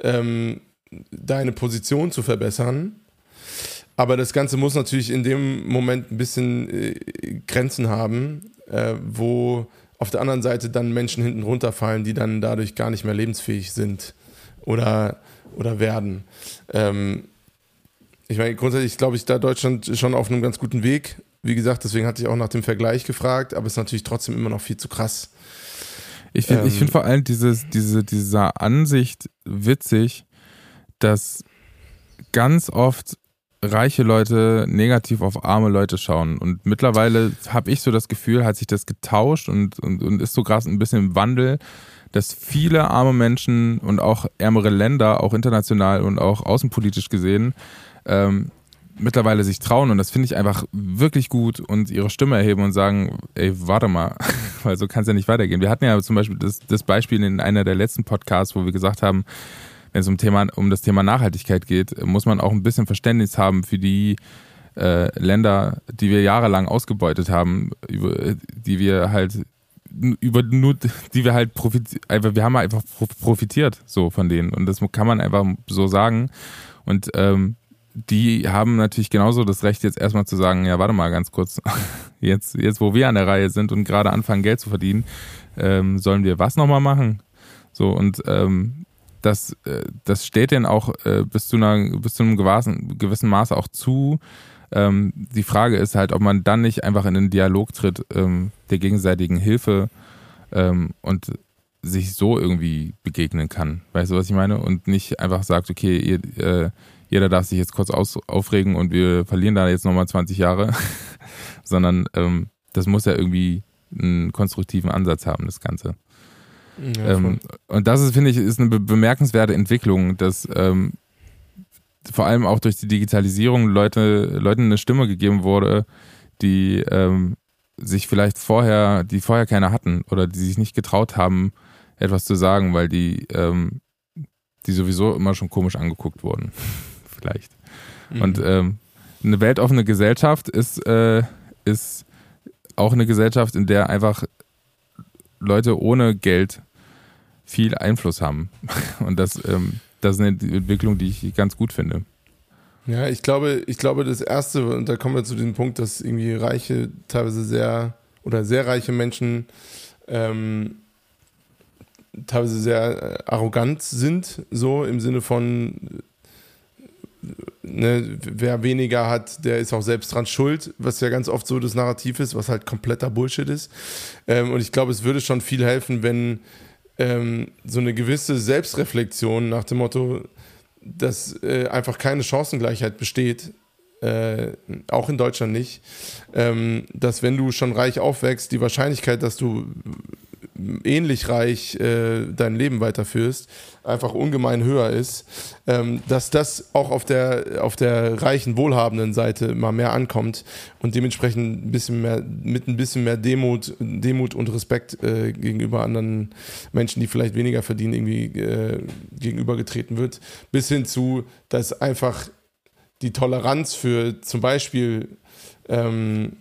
ähm, deine Position zu verbessern. Aber das Ganze muss natürlich in dem Moment ein bisschen äh, Grenzen haben, äh, wo auf der anderen Seite dann Menschen hinten runterfallen, die dann dadurch gar nicht mehr lebensfähig sind oder, oder werden. Ähm, ich meine, grundsätzlich glaube ich, da Deutschland schon auf einem ganz guten Weg. Wie gesagt, deswegen hatte ich auch nach dem Vergleich gefragt, aber es ist natürlich trotzdem immer noch viel zu krass. Ich finde ähm, find vor allem dieses, diese, diese Ansicht witzig, dass ganz oft reiche Leute negativ auf arme Leute schauen. Und mittlerweile habe ich so das Gefühl, hat sich das getauscht und, und, und ist so krass ein bisschen im Wandel, dass viele arme Menschen und auch ärmere Länder, auch international und auch außenpolitisch gesehen, ähm, mittlerweile sich trauen und das finde ich einfach wirklich gut und ihre Stimme erheben und sagen, ey, warte mal, weil so kann es ja nicht weitergehen. Wir hatten ja zum Beispiel das, das Beispiel in einer der letzten Podcasts, wo wir gesagt haben, wenn es um, Thema, um das Thema Nachhaltigkeit geht, muss man auch ein bisschen Verständnis haben für die äh, Länder, die wir jahrelang ausgebeutet haben, die wir halt über nur, die wir halt profitiert, einfach, wir haben einfach profitiert so von denen und das kann man einfach so sagen und ähm, die haben natürlich genauso das Recht jetzt erstmal zu sagen, ja warte mal ganz kurz, jetzt jetzt wo wir an der Reihe sind und gerade anfangen Geld zu verdienen, ähm, sollen wir was nochmal machen? So und ähm, das, äh, das steht denen auch äh, bis, zu einer, bis zu einem gewissen, gewissen Maße auch zu. Ähm, die Frage ist halt, ob man dann nicht einfach in den Dialog tritt ähm, der gegenseitigen Hilfe ähm, und sich so irgendwie begegnen kann. Weißt du, was ich meine? Und nicht einfach sagt, okay, ihr, äh, jeder darf sich jetzt kurz aus, aufregen und wir verlieren da jetzt nochmal 20 Jahre, sondern ähm, das muss ja irgendwie einen konstruktiven Ansatz haben, das Ganze. Ja, ähm, und das ist, finde ich, ist eine bemerkenswerte Entwicklung, dass ähm, vor allem auch durch die Digitalisierung Leute, Leuten eine Stimme gegeben wurde, die ähm, sich vielleicht vorher, die vorher keine hatten oder die sich nicht getraut haben, etwas zu sagen, weil die, ähm, die sowieso immer schon komisch angeguckt wurden. vielleicht. Mhm. Und ähm, eine weltoffene Gesellschaft ist, äh, ist auch eine Gesellschaft, in der einfach Leute ohne Geld viel Einfluss haben. Und das, ähm, das ist eine Entwicklung, die ich ganz gut finde. Ja, ich glaube, ich glaube, das erste, und da kommen wir zu dem Punkt, dass irgendwie reiche, teilweise sehr oder sehr reiche Menschen ähm, teilweise sehr äh, arrogant sind, so im Sinne von ne, wer weniger hat, der ist auch selbst dran schuld, was ja ganz oft so das Narrativ ist, was halt kompletter Bullshit ist. Ähm, und ich glaube, es würde schon viel helfen, wenn ähm, so eine gewisse Selbstreflexion nach dem Motto, dass äh, einfach keine Chancengleichheit besteht, äh, auch in Deutschland nicht, ähm, dass wenn du schon reich aufwächst, die Wahrscheinlichkeit, dass du ähnlich reich äh, dein Leben weiterführst, einfach ungemein höher ist, ähm, dass das auch auf der, auf der reichen, wohlhabenden Seite mal mehr ankommt und dementsprechend ein bisschen mehr, mit ein bisschen mehr Demut, Demut und Respekt äh, gegenüber anderen Menschen, die vielleicht weniger verdienen, irgendwie äh, gegenübergetreten wird, bis hin zu, dass einfach die Toleranz für zum Beispiel ähm,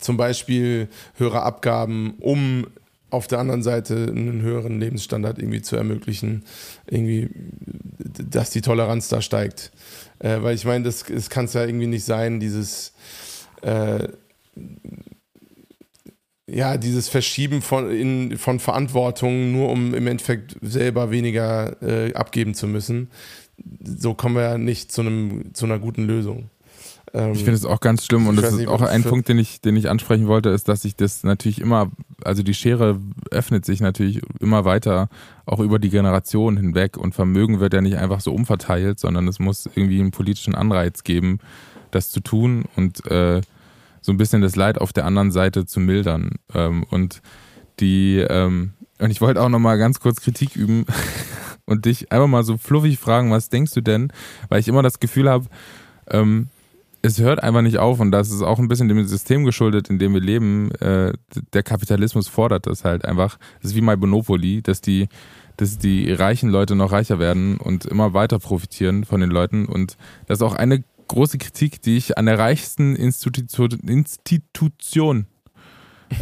zum Beispiel höhere Abgaben, um auf der anderen Seite einen höheren Lebensstandard irgendwie zu ermöglichen, irgendwie, dass die Toleranz da steigt. Äh, weil ich meine, das, das kann es ja irgendwie nicht sein, dieses äh, ja, dieses Verschieben von, in, von Verantwortung, nur um im Endeffekt selber weniger äh, abgeben zu müssen. So kommen wir ja nicht zu, einem, zu einer guten Lösung. Ähm, ich finde es auch ganz schlimm und das ist auch ein Punkt, den ich, den ich ansprechen wollte, ist, dass sich das natürlich immer, also die Schere öffnet sich natürlich immer weiter, auch über die Generation hinweg und Vermögen wird ja nicht einfach so umverteilt, sondern es muss irgendwie einen politischen Anreiz geben, das zu tun und äh, so ein bisschen das Leid auf der anderen Seite zu mildern. Ähm, und die, ähm, und ich wollte auch nochmal ganz kurz Kritik üben und dich einfach mal so fluffig fragen, was denkst du denn? Weil ich immer das Gefühl habe, ähm, es hört einfach nicht auf und das ist auch ein bisschen dem System geschuldet, in dem wir leben. Äh, der Kapitalismus fordert das halt einfach. Das ist wie mein Monopoly, dass die, dass die reichen Leute noch reicher werden und immer weiter profitieren von den Leuten. Und das ist auch eine große Kritik, die ich an der reichsten Institution, Institution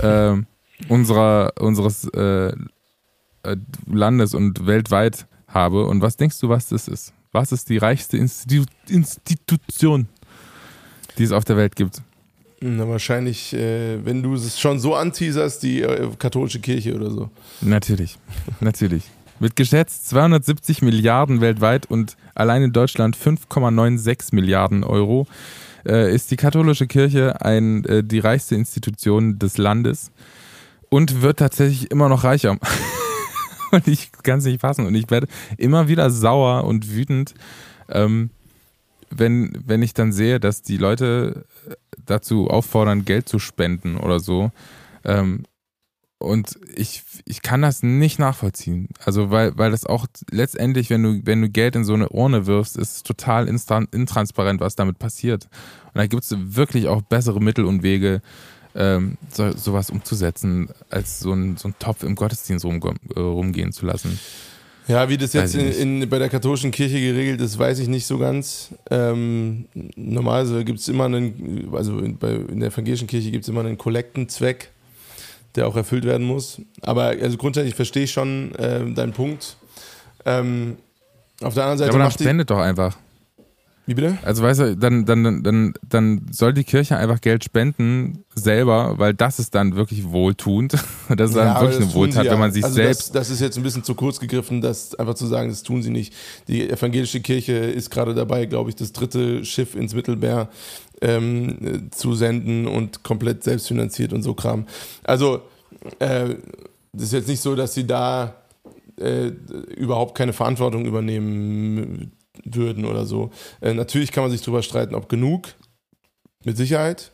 äh, unserer, unseres äh, äh, Landes und weltweit habe. Und was denkst du, was das ist? Was ist die reichste Institu Institution? Die es auf der Welt gibt. Na, wahrscheinlich, äh, wenn du es schon so anteaserst, die äh, katholische Kirche oder so. Natürlich, natürlich. Mit geschätzt 270 Milliarden weltweit und allein in Deutschland 5,96 Milliarden Euro äh, ist die katholische Kirche ein, äh, die reichste Institution des Landes und wird tatsächlich immer noch reicher. und ich kann es nicht fassen. Und ich werde immer wieder sauer und wütend. Ähm, wenn, wenn ich dann sehe, dass die Leute dazu auffordern, Geld zu spenden oder so, ähm, und ich, ich kann das nicht nachvollziehen. Also, weil, weil das auch letztendlich, wenn du, wenn du Geld in so eine Urne wirfst, ist es total intransparent, was damit passiert. Und da gibt es wirklich auch bessere Mittel und Wege, ähm, so, sowas umzusetzen, als so ein, so Topf im Gottesdienst rum, äh, rumgehen zu lassen. Ja, wie das jetzt in, in, bei der katholischen Kirche geregelt ist, weiß ich nicht so ganz. Ähm, normalerweise gibt es immer einen, also in, bei, in der evangelischen Kirche gibt es immer einen Kollektenzweck, der auch erfüllt werden muss. Aber also grundsätzlich verstehe ich schon äh, deinen Punkt. Ähm, auf der anderen Seite. Ja, aber dann spendet doch einfach. Wie bitte? Also weißt du, dann, dann, dann, dann soll die Kirche einfach Geld spenden selber, weil das ist dann wirklich wohltuend. Das ist dann ja, wirklich eine Wohltat, ja. wenn man sich also selbst. Das, das, ist jetzt ein bisschen zu kurz gegriffen, das einfach zu sagen, das tun sie nicht. Die evangelische Kirche ist gerade dabei, glaube ich, das dritte Schiff ins Mittelmeer ähm, zu senden und komplett selbstfinanziert und so Kram. Also, äh, das ist jetzt nicht so, dass sie da äh, überhaupt keine Verantwortung übernehmen würden oder so. Äh, natürlich kann man sich darüber streiten, ob genug, mit Sicherheit.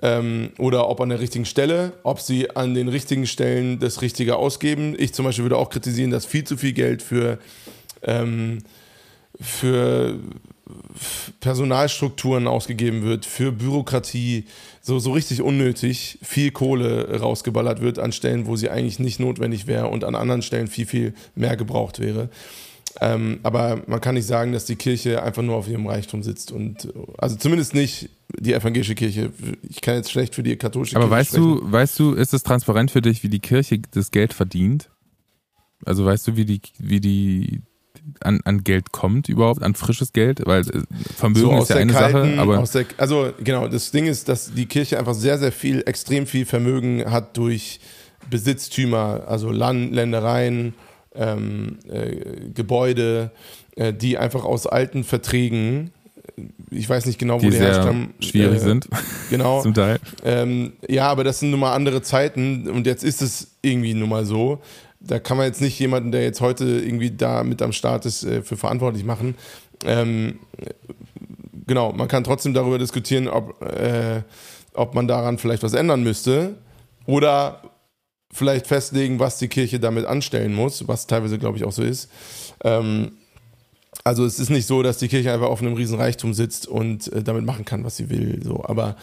Ähm, oder ob an der richtigen Stelle, ob sie an den richtigen Stellen das Richtige ausgeben. Ich zum Beispiel würde auch kritisieren, dass viel zu viel Geld für, ähm, für Personalstrukturen ausgegeben wird, für Bürokratie, so, so richtig unnötig viel Kohle rausgeballert wird an Stellen, wo sie eigentlich nicht notwendig wäre und an anderen Stellen viel, viel mehr gebraucht wäre. Ähm, aber man kann nicht sagen, dass die Kirche einfach nur auf ihrem Reichtum sitzt. Und also zumindest nicht die evangelische Kirche. Ich kann jetzt schlecht für die katholische aber Kirche weißt sprechen. du, weißt du, ist es transparent für dich, wie die Kirche das Geld verdient? Also weißt du, wie die, wie die an, an Geld kommt überhaupt, an frisches Geld? Weil äh, Vermögen so ist ja eine kalten, Sache, aber. Der, also genau, das Ding ist, dass die Kirche einfach sehr, sehr viel, extrem viel Vermögen hat durch Besitztümer, also Land, Ländereien, ähm, äh, Gebäude, äh, die einfach aus alten Verträgen, ich weiß nicht genau, wo die, die herstammen. Schwierig äh, sind. Genau. Zum Teil. Ähm, ja, aber das sind nun mal andere Zeiten und jetzt ist es irgendwie nun mal so. Da kann man jetzt nicht jemanden, der jetzt heute irgendwie da mit am Start ist, äh, für verantwortlich machen. Ähm, genau, man kann trotzdem darüber diskutieren, ob, äh, ob man daran vielleicht was ändern müsste oder vielleicht festlegen, was die Kirche damit anstellen muss, was teilweise, glaube ich, auch so ist. Ähm, also es ist nicht so, dass die Kirche einfach auf einem riesen Reichtum sitzt und äh, damit machen kann, was sie will. So, aber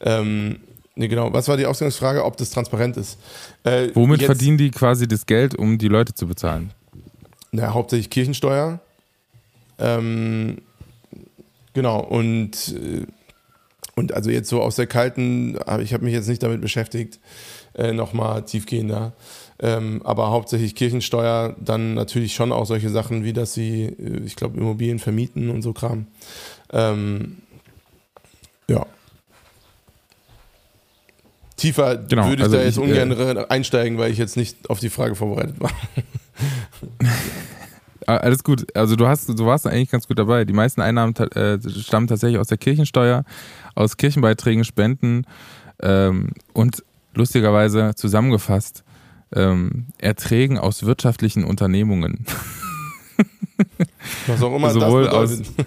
ähm, nee, genau. Was war die Ausgangsfrage, ob das transparent ist? Äh, Womit jetzt, verdienen die quasi das Geld, um die Leute zu bezahlen? Na, hauptsächlich Kirchensteuer. Ähm, genau und äh, und also jetzt so aus der kalten, ich habe mich jetzt nicht damit beschäftigt äh, nochmal tiefgehender. Ähm, aber hauptsächlich Kirchensteuer, dann natürlich schon auch solche Sachen, wie dass sie, äh, ich glaube, Immobilien vermieten und so Kram. Ähm, ja. Tiefer genau, würde ich also da jetzt ich, ungern äh, einsteigen, weil ich jetzt nicht auf die Frage vorbereitet war. Ah, alles gut. Also du hast, du warst eigentlich ganz gut dabei. Die meisten Einnahmen äh, stammen tatsächlich aus der Kirchensteuer, aus Kirchenbeiträgen, Spenden ähm, und lustigerweise zusammengefasst ähm, Erträgen aus wirtschaftlichen Unternehmungen. Was auch immer Sowohl das bedeutet.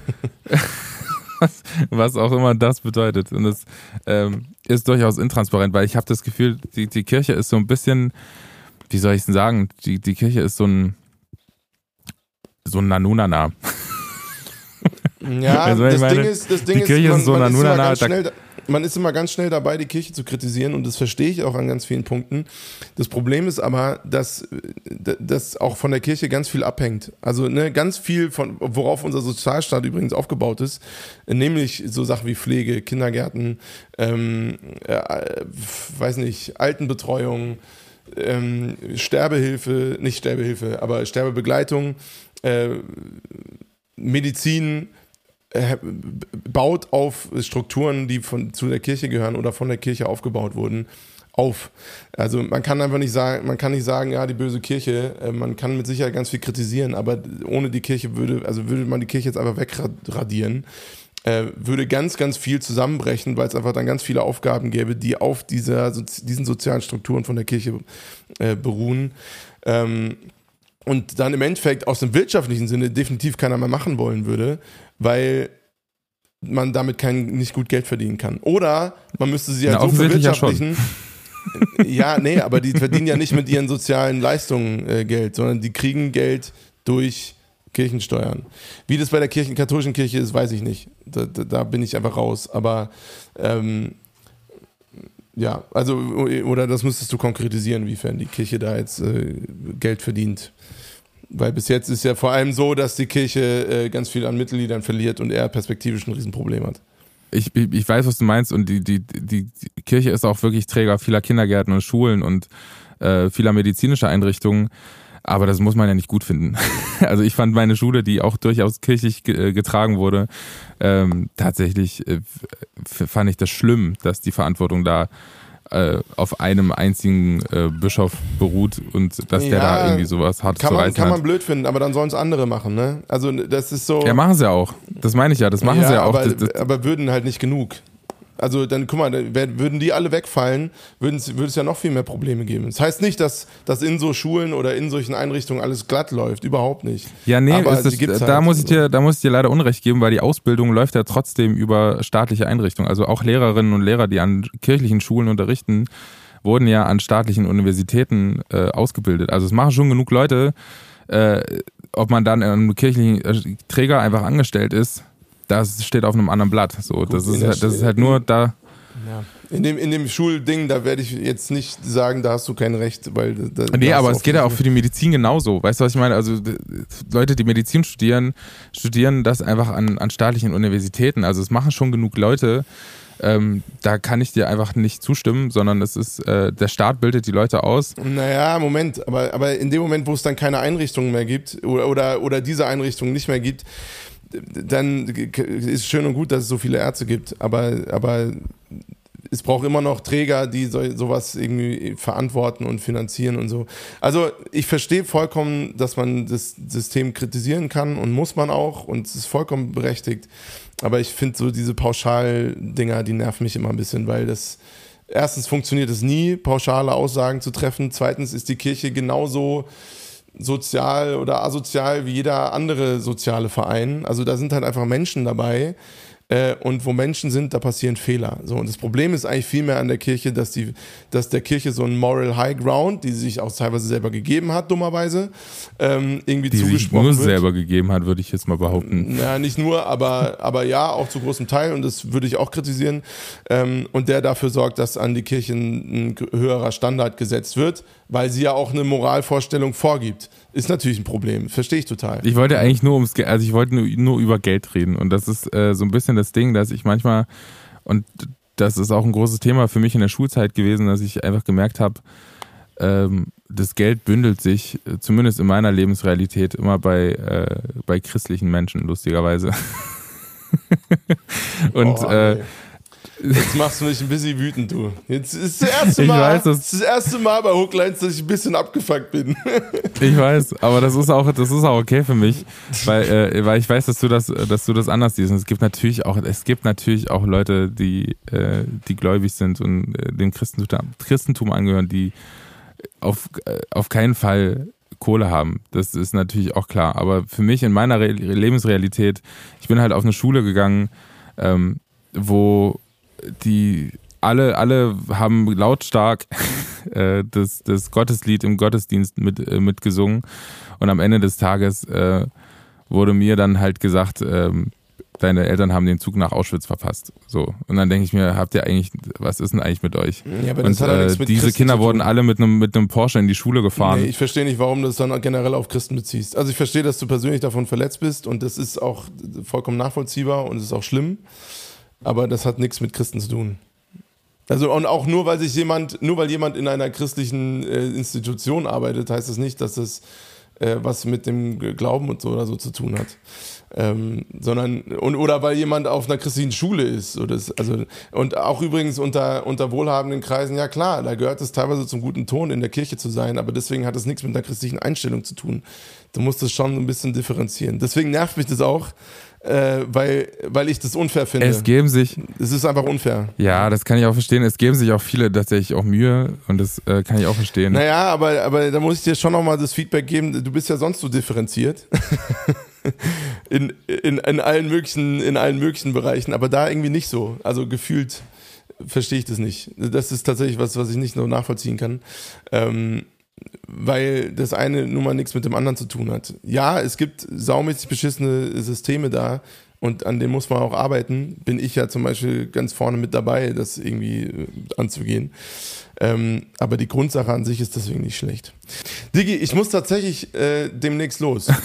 was, was, auch immer das bedeutet. Und das ähm, ist durchaus intransparent, weil ich habe das Gefühl, die, die Kirche ist so ein bisschen, wie soll ich es denn sagen, die, die Kirche ist so ein so ein Nanunana. Ja, Also, das, meine, Ding ist, das Ding die ist, Kirche man, ist so man, ist immer ganz schnell, man ist immer ganz schnell dabei, die Kirche zu kritisieren und das verstehe ich auch an ganz vielen Punkten. Das Problem ist aber, dass äh, das auch von der Kirche ganz viel abhängt. Also ne, ganz viel von, worauf unser Sozialstaat übrigens aufgebaut ist, nämlich so Sachen wie Pflege, Kindergärten, ähm, äh, weiß nicht, Altenbetreuung, ähm, Sterbehilfe, nicht Sterbehilfe, aber Sterbebegleitung, äh, Medizin baut auf Strukturen, die von, zu der Kirche gehören oder von der Kirche aufgebaut wurden, auf. Also man kann einfach nicht sagen, man kann nicht sagen, ja, die böse Kirche, äh, man kann mit Sicherheit ganz viel kritisieren, aber ohne die Kirche würde, also würde man die Kirche jetzt einfach wegradieren, äh, würde ganz, ganz viel zusammenbrechen, weil es einfach dann ganz viele Aufgaben gäbe, die auf dieser, diesen sozialen Strukturen von der Kirche äh, beruhen. Ähm, und dann im Endeffekt aus dem wirtschaftlichen Sinne definitiv keiner mehr machen wollen würde, weil man damit kein, nicht gut Geld verdienen kann. Oder man müsste sie halt Na, so offensichtlich ja verwirtschaftlichen. Ja, nee, aber die verdienen ja nicht mit ihren sozialen Leistungen äh, Geld, sondern die kriegen Geld durch Kirchensteuern. Wie das bei der Kirchen, katholischen Kirche ist, weiß ich nicht. Da, da, da bin ich einfach raus. Aber ähm, ja, also oder das müsstest du konkretisieren, wiefern die Kirche da jetzt äh, Geld verdient. Weil bis jetzt ist ja vor allem so, dass die Kirche äh, ganz viel an Mitgliedern verliert und er perspektivisch ein Riesenproblem hat. ich, ich weiß, was du meinst und die, die, die, die Kirche ist auch wirklich Träger vieler Kindergärten und Schulen und äh, vieler medizinischer Einrichtungen. Aber das muss man ja nicht gut finden. Also ich fand meine Schule, die auch durchaus kirchlich äh, getragen wurde, ähm, tatsächlich äh, fand ich das schlimm, dass die Verantwortung da äh, auf einem einzigen äh, Bischof beruht und dass der Ja, da irgendwie sowas hart Kann zu man, kann man hat. blöd finden, aber dann sollen es andere machen, ne? Also das ist so. Ja, machen sie ja auch. Das meine ich ja, das machen ja, sie ja auch. Aber, Das, das, aber würden halt nicht genug. Also dann, guck mal, dann wär- würden die alle wegfallen, würde es ja noch viel mehr Probleme geben. Das heißt nicht, dass, dass in so Schulen oder in solchen Einrichtungen alles glatt läuft. Überhaupt nicht. Ja, nee, Aber das, da, halt. muss ich dir, da muss ich dir leider Unrecht geben, weil die Ausbildung läuft ja trotzdem über staatliche Einrichtungen. Also auch Lehrerinnen und Lehrer, die an kirchlichen Schulen unterrichten, wurden ja an staatlichen Universitäten äh, ausgebildet. Also es machen schon genug Leute, äh, ob man dann in einem kirchlichen äh, Träger einfach angestellt ist, das steht auf einem anderen Blatt. So, das, in ist, halt- das ist halt nur da. In dem, in dem Schulding, da werde ich jetzt nicht sagen, da hast du kein Recht, weil da, Nee, aber es geht ja auch für die Medizin genauso. Weißt du, was ich meine? Also Leute, die Medizin studieren, studieren das einfach an, an staatlichen Universitäten. Also es machen schon genug Leute. Ähm, da kann ich dir einfach nicht zustimmen, sondern es ist, äh, der Staat bildet die Leute aus. Naja, Moment, aber, aber in dem Moment, wo es dann keine Einrichtungen mehr gibt oder, oder, oder diese Einrichtungen nicht mehr gibt, dann ist schön und gut, dass es so viele Ärzte gibt, aber, aber es braucht immer noch Träger, die so, sowas irgendwie verantworten und finanzieren und so. Also ich verstehe vollkommen, dass man das System kritisieren kann und muss man auch und es ist vollkommen berechtigt. Aber ich finde so diese Pauschal-Dinger, die nerven mich immer ein bisschen, weil das erstens funktioniert es nie, pauschale Aussagen zu treffen. Zweitens ist die Kirche genauso sozial oder asozial wie jeder andere soziale Verein. Also da sind halt einfach Menschen dabei. Äh, und wo Menschen sind, da passieren Fehler. So, und das Problem ist eigentlich vielmehr an der Kirche, dass, die, dass der Kirche so ein Moral High Ground, die sie sich auch teilweise selber gegeben hat, dummerweise, ähm, irgendwie Die sich zugesprochen nur wird. selber gegeben hat, würde ich jetzt mal behaupten. Ja, nicht nur, aber, aber ja, auch zu großem Teil und das würde ich auch kritisieren. Ähm, und der dafür sorgt, dass an die Kirchen ein höherer Standard gesetzt wird, weil sie ja auch eine Moralvorstellung vorgibt. Ist natürlich ein Problem, verstehe ich total. Ich wollte eigentlich nur ums, also ich wollte nur, nur über Geld reden und das ist äh, so ein bisschen das Ding, dass ich manchmal und das ist auch ein großes Thema für mich in der Schulzeit gewesen, dass ich einfach gemerkt habe, ähm, das Geld bündelt sich, äh, zumindest in meiner Lebensrealität, immer bei, äh, bei christlichen Menschen, lustigerweise. und Oh, äh. Jetzt machst du mich ein bisschen wütend, du. Jetzt ist das erste Mal, weiß, das- das erste Mal bei Hooklines, dass ich ein bisschen abgefuckt bin. Ich weiß, aber das ist auch, das ist auch okay für mich, weil, äh, weil ich weiß, dass du das, dass du das anders siehst. Und es gibt natürlich auch, es gibt natürlich auch Leute, die, äh, die gläubig sind und äh, dem Christentum, Christentum angehören, die auf, äh, auf keinen Fall Kohle haben. Das ist natürlich auch klar. Aber für mich in meiner Re Lebensrealität, ich bin halt auf eine Schule gegangen, ähm, wo die alle, alle haben lautstark äh, das, das Gotteslied im Gottesdienst mit, äh, mitgesungen. Und am Ende des Tages äh, wurde mir dann halt gesagt, ähm, deine Eltern haben den Zug nach Auschwitz verpasst. So. Und dann denke ich mir, habt ihr eigentlich, was ist denn eigentlich mit euch? Ja, aber und das hat ja äh, mit diese Christen Kinder wurden alle mit einem mit einem Porsche in die Schule gefahren. Nee, ich verstehe nicht, warum du das dann generell auf Christen beziehst. Also ich verstehe, dass du persönlich davon verletzt bist und das ist auch vollkommen nachvollziehbar und es ist auch schlimm, aber das hat nichts mit Christen zu tun. Also und auch nur weil sich jemand, nur weil jemand in einer christlichen äh, Institution arbeitet, heißt das nicht, dass das äh, was mit dem Glauben und so oder so zu tun hat. Ähm, sondern und oder weil jemand auf einer christlichen Schule ist oder das, also und auch übrigens unter unter wohlhabenden Kreisen ja klar da gehört es teilweise zum guten Ton in der Kirche zu sein aber deswegen hat es nichts mit einer christlichen Einstellung zu tun du musst es schon ein bisschen differenzieren deswegen nervt mich das auch äh, weil weil ich das unfair finde es geben sich, es ist einfach unfair ja, das kann ich auch verstehen, es geben sich auch viele tatsächlich auch Mühe und das äh, kann ich auch verstehen. Naja, aber, aber da muss ich dir schon nochmal das Feedback geben. Du bist ja sonst so differenziert. in, in, in, allen möglichen, in allen möglichen Bereichen, aber da irgendwie nicht so. Also gefühlt verstehe ich das nicht. Das ist tatsächlich was, was ich nicht so nachvollziehen kann. Ähm, weil das eine nun mal nichts mit dem anderen zu tun hat. Ja, es gibt saumäßig beschissene Systeme da und an denen muss man auch arbeiten. Bin ich ja zum Beispiel ganz vorne mit dabei, das irgendwie äh, anzugehen. Ähm, aber die Grundsache an sich ist deswegen nicht schlecht. Digi, ich muss tatsächlich äh, demnächst los.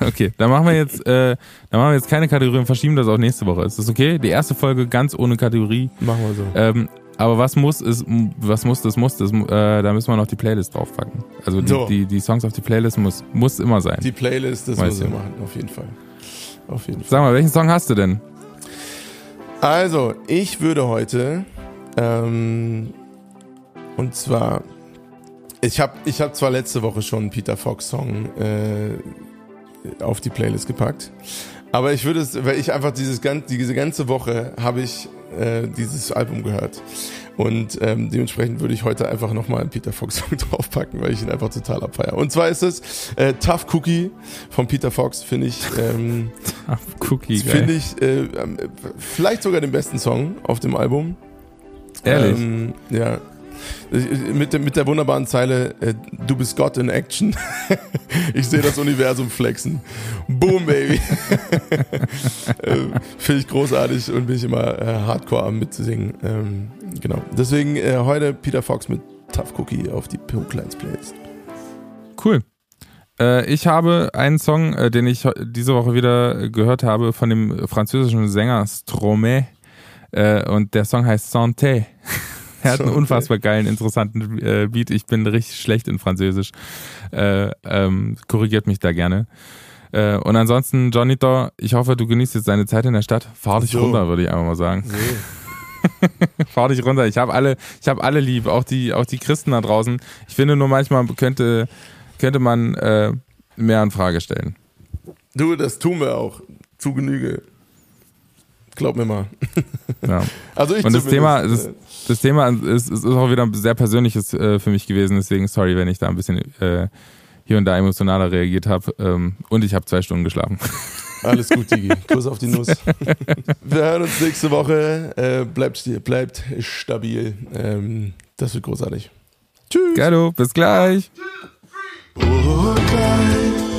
Okay, dann machen wir jetzt, äh, dann machen wir jetzt keine Kategorie und verschieben das auf nächste Woche. Ist das okay? Die erste Folge ganz ohne Kategorie. Machen wir so. Ähm, aber was muss ist, was muss, das muss, das, äh, da müssen wir noch die Playlist draufpacken. Also die, So. die, die Songs auf die Playlist muss, muss immer sein. Die Playlist, das wir ich. machen, auf jeden Fall. Auf jeden Fall. Sag mal, welchen Song hast du denn? Also, ich würde heute, ähm, und zwar, ich habe ich hab zwar letzte Woche schon einen Peter Fox Song äh, auf die Playlist gepackt, aber ich würde es, weil ich einfach dieses ganze, diese ganze Woche habe ich äh, dieses Album gehört. Und ähm, dementsprechend würde ich heute einfach nochmal einen Peter Fox Song draufpacken, weil ich ihn einfach total abfeier. Und zwar ist es äh, Tough Cookie von Peter Fox, finde ich. Ähm, Cookie, geil. Finde ich äh, ähm, vielleicht sogar den besten Song auf dem Album. Ehrlich? Ähm, ja. Mit, der- mit der wunderbaren Zeile, äh, du bist Gott in Action. ich sehe das Universum flexen. Boom, Baby. äh, Finde ich großartig und bin ich immer äh, hardcore am mitzusingen. Ähm, genau. Deswegen äh, heute Peter Fox mit Tough Cookie auf die P-Kleins Playlist. Cool. Äh, ich habe einen Song, äh, den ich diese Woche wieder gehört habe von dem französischen Sänger Stromae. Und der Song heißt Santé. er hat einen Santé. unfassbar geilen, interessanten äh, Beat. Ich bin richtig schlecht in Französisch. Äh, ähm, korrigiert mich da gerne. Äh, und ansonsten, Johnito, ich hoffe, du genießt jetzt deine Zeit in der Stadt. Fahr dich So. runter, würde ich einfach mal sagen. So. Fahr dich runter. Ich habe alle, ich habe alle lieb, auch die, auch die Christen da draußen. Ich finde nur manchmal könnte, könnte man äh, mehr in Frage stellen. Du, das tun wir auch. Zu Genüge. Glaub mir mal. Ja. Also ich Und das Thema, äh, das, das Thema ist, ist auch wieder ein sehr persönliches äh, für mich gewesen. Deswegen sorry, wenn ich da ein bisschen äh, hier und da emotionaler reagiert habe. Ähm, und ich habe zwei Stunden geschlafen. Alles gut, Digi. Kuss auf die Nuss. Wir hören uns nächste Woche. Äh, bleibt, bleibt stabil. Ähm, das wird großartig. Tschüss. Geilo, bis gleich. Oh, Kleid, oh.